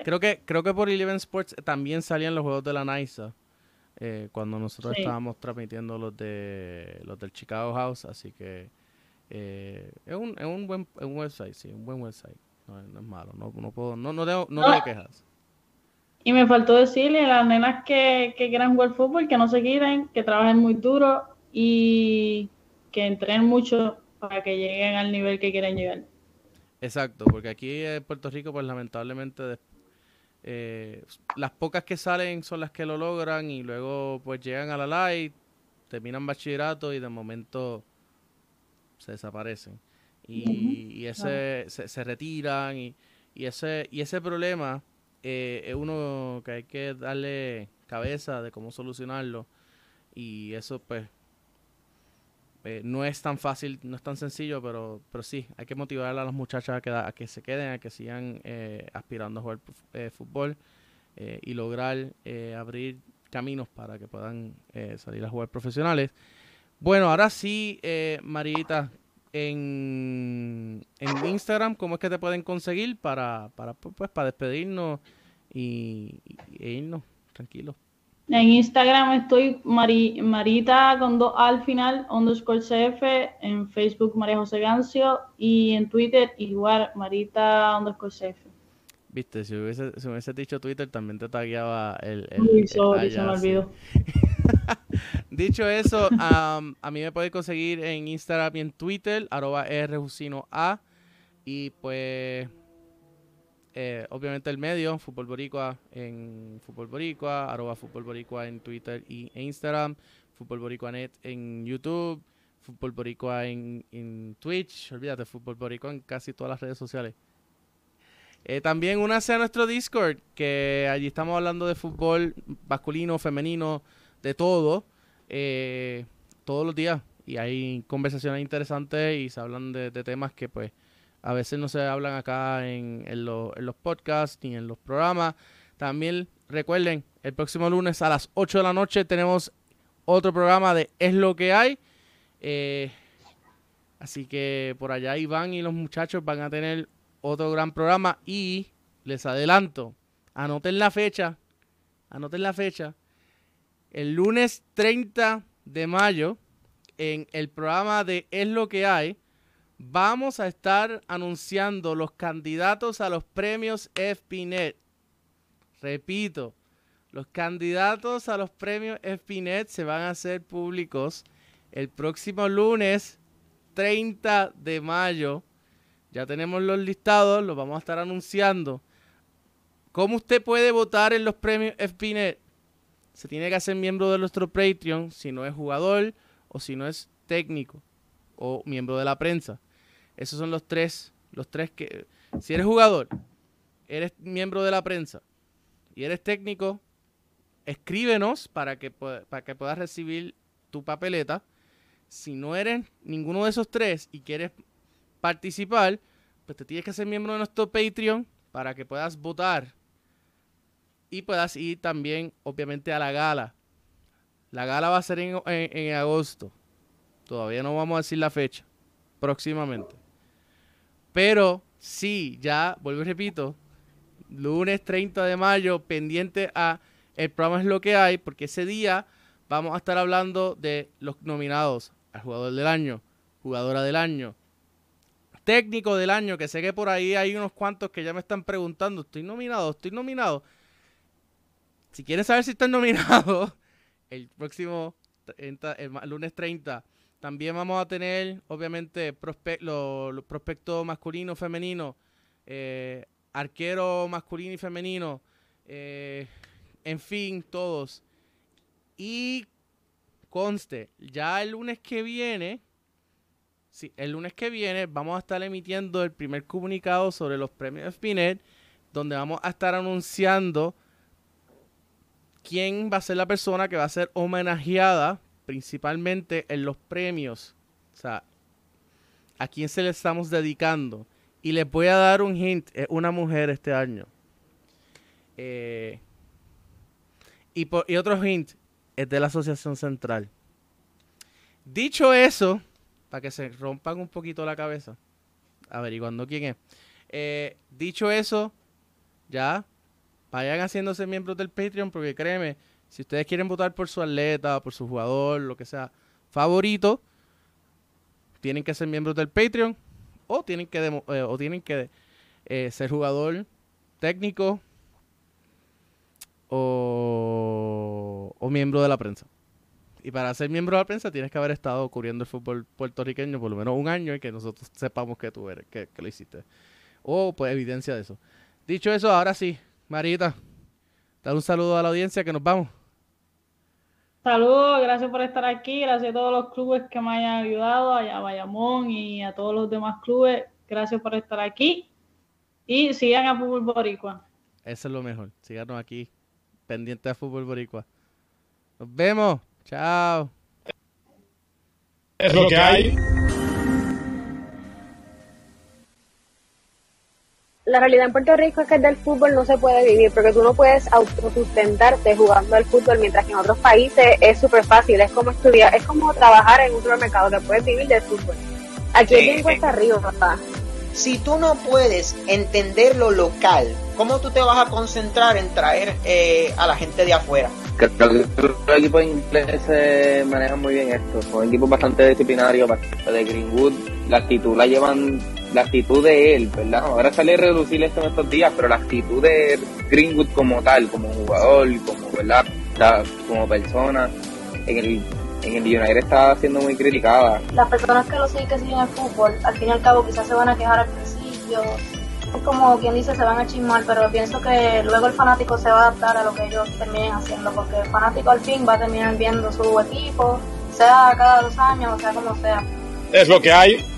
Creo que creo que por Eleven Sports también salían los juegos de la NISA eh, cuando nosotros estábamos transmitiendo los de los del Chicago House, así que eh, es, un, es un buen un website, sí, un buen website. No, es malo, no, no puedo, no, no, tengo, no tengo quejas. Y me faltó decirle a las nenas que, que quieran jugar fútbol, que no se quiten, que trabajen muy duro y que entrenen mucho para que lleguen al nivel que quieren llegar. Exacto, porque aquí en Puerto Rico, pues lamentablemente, eh, las pocas que salen son las que lo logran y luego pues llegan a la light, terminan bachillerato y de momento se desaparecen. Y, ese se, retiran y, y, ese y ese problema eh, es uno que hay que darle cabeza de cómo solucionarlo y eso pues eh, no es tan fácil, no es tan sencillo, pero, pero sí, hay que motivar a las muchachas a que, a que se queden, a que sigan eh, aspirando a jugar eh, fútbol y lograr abrir caminos para que puedan salir a jugar profesionales. Bueno, ahora sí, Marita, en, en Instagram, ¿cómo es que te pueden conseguir para, para, pues, para despedirnos y, e irnos tranquilos? En Instagram estoy Marita con dos al final, underscore CF, en Facebook María José Gancio y en Twitter igual Marita underscore CF. Viste, si hubiese, si hubiese dicho Twitter también te tagueaba el... el, Uy, sorry, se me olvidó. Dicho eso, a mí me puedes conseguir en Instagram y en Twitter, arroba A. Y pues eh, obviamente el medio, Fútbol Boricua en Fútbol Boricua, arroba Fútbol Boricua en Twitter y, e Instagram, Fútbol en YouTube, Fútbol Boricua en, en Twitch, olvídate, Fútbol Boricua en casi todas las redes sociales. Eh, también únase a nuestro Discord, que allí estamos hablando de fútbol masculino, femenino, de todo, eh, todos los días. Y hay conversaciones interesantes y se hablan de temas que pues a veces no se hablan acá en, los podcasts ni en los programas. También recuerden, el próximo lunes a las 8 de la noche tenemos otro programa de Es lo que hay. Eh, así que por allá Iván y los muchachos van a tener otro gran programa y les adelanto, anoten la fecha, anoten la fecha, el lunes 30 de mayo en el programa de Es lo que hay vamos a estar anunciando los candidatos a los premios FPNet. Repito, los candidatos a los premios FPNet se van a hacer públicos el próximo lunes 30 de mayo. Ya tenemos los listados, los vamos a estar anunciando. ¿Cómo usted puede votar en los premios FPNet? Se tiene que hacer miembro de nuestro Patreon si no es jugador o si no es técnico o miembro de la prensa. Esos son los tres, los tres que... Si eres jugador, eres miembro de la prensa y eres técnico, escríbenos para que, para que puedas recibir tu papeleta. Si no eres ninguno de esos tres y quieres participar, pues te tienes que ser miembro de nuestro Patreon para que puedas votar y puedas ir también, obviamente, a la gala. La gala va a ser en, en- agosto. Todavía no vamos a decir la fecha. Próximamente. Pero sí, ya, vuelvo y repito, lunes 30 de mayo, pendiente a el programa es lo que hay, porque ese día vamos a estar hablando de los nominados al jugador del año, jugadora del año, técnico del año, que sé que por ahí hay unos cuantos que ya me están preguntando, estoy nominado, estoy nominado. Si quieres saber si estás nominado, el próximo 30, el ma- lunes 30, también vamos a tener, obviamente, prospe- lo- los prospectos masculino, femenino, eh, arquero masculino y femenino, eh, en fin, todos. Y conste, ya el lunes que viene, sí, el lunes que viene vamos a estar emitiendo el primer comunicado sobre los premios Spinet, donde vamos a estar anunciando quién va a ser la persona que va a ser homenajeada principalmente en los premios. O sea, a quién se le estamos dedicando. Y les voy a dar un hint, es una mujer este año. Eh, y, y otro hint, es de la Asociación Central. Dicho eso, para que se rompan un poquito la cabeza, averiguando quién es. eh, dicho eso, ya, vayan haciéndose miembros del Patreon, porque créeme, si ustedes quieren votar por su atleta, por su jugador, lo que sea, favorito, tienen que ser miembros del Patreon o tienen que, eh, o tienen que eh, ser jugador técnico o, o miembro de la prensa. Y para ser miembro de la prensa tienes que haber estado cubriendo el fútbol puertorriqueño por lo menos un año y que nosotros sepamos que tú eres, que lo hiciste. O pues evidencia de eso. Dicho eso, ahora sí, Marita, dar un saludo a la audiencia que nos vamos. Saludos, gracias por estar aquí, gracias a todos los clubes que me hayan ayudado, a Bayamón y a todos los demás clubes, gracias por estar aquí y sigan a Fútbol Boricua. Eso es lo mejor. Síganos aquí, pendiente de Fútbol Boricua. Nos vemos. Chao. Es lo que hay. La realidad en Puerto Rico es que del fútbol no se puede vivir porque tú no puedes autosustentarte jugando al fútbol mientras que en otros países es súper fácil, es como estudiar, es como trabajar en un supermercado que puedes vivir del fútbol. Aquí es Sí. bien cuesta arriba, papá. Si tú no puedes entender lo local, ¿cómo tú te vas a concentrar en traer eh, a la gente de afuera? Creo que los equipos ingleses se manejan muy bien esto. Son equipos bastante disciplinarios, de Greenwood. La actitud la llevan, la actitud de él, ¿verdad? Ahora sale a reducir esto en estos días, pero la actitud de Greenwood como tal, como jugador, como, ¿verdad? Como persona, en el, en el United está siendo muy criticada. las personas que lo siguen, que siguen el fútbol, al fin y al cabo quizás se van a quejar al principio, es como quien dice, se van a chismar, pero pienso que luego el fanático se va a adaptar a lo que ellos terminen haciendo, porque el fanático al fin va a terminar viendo su equipo, sea cada dos años, o sea como sea. Es lo que hay.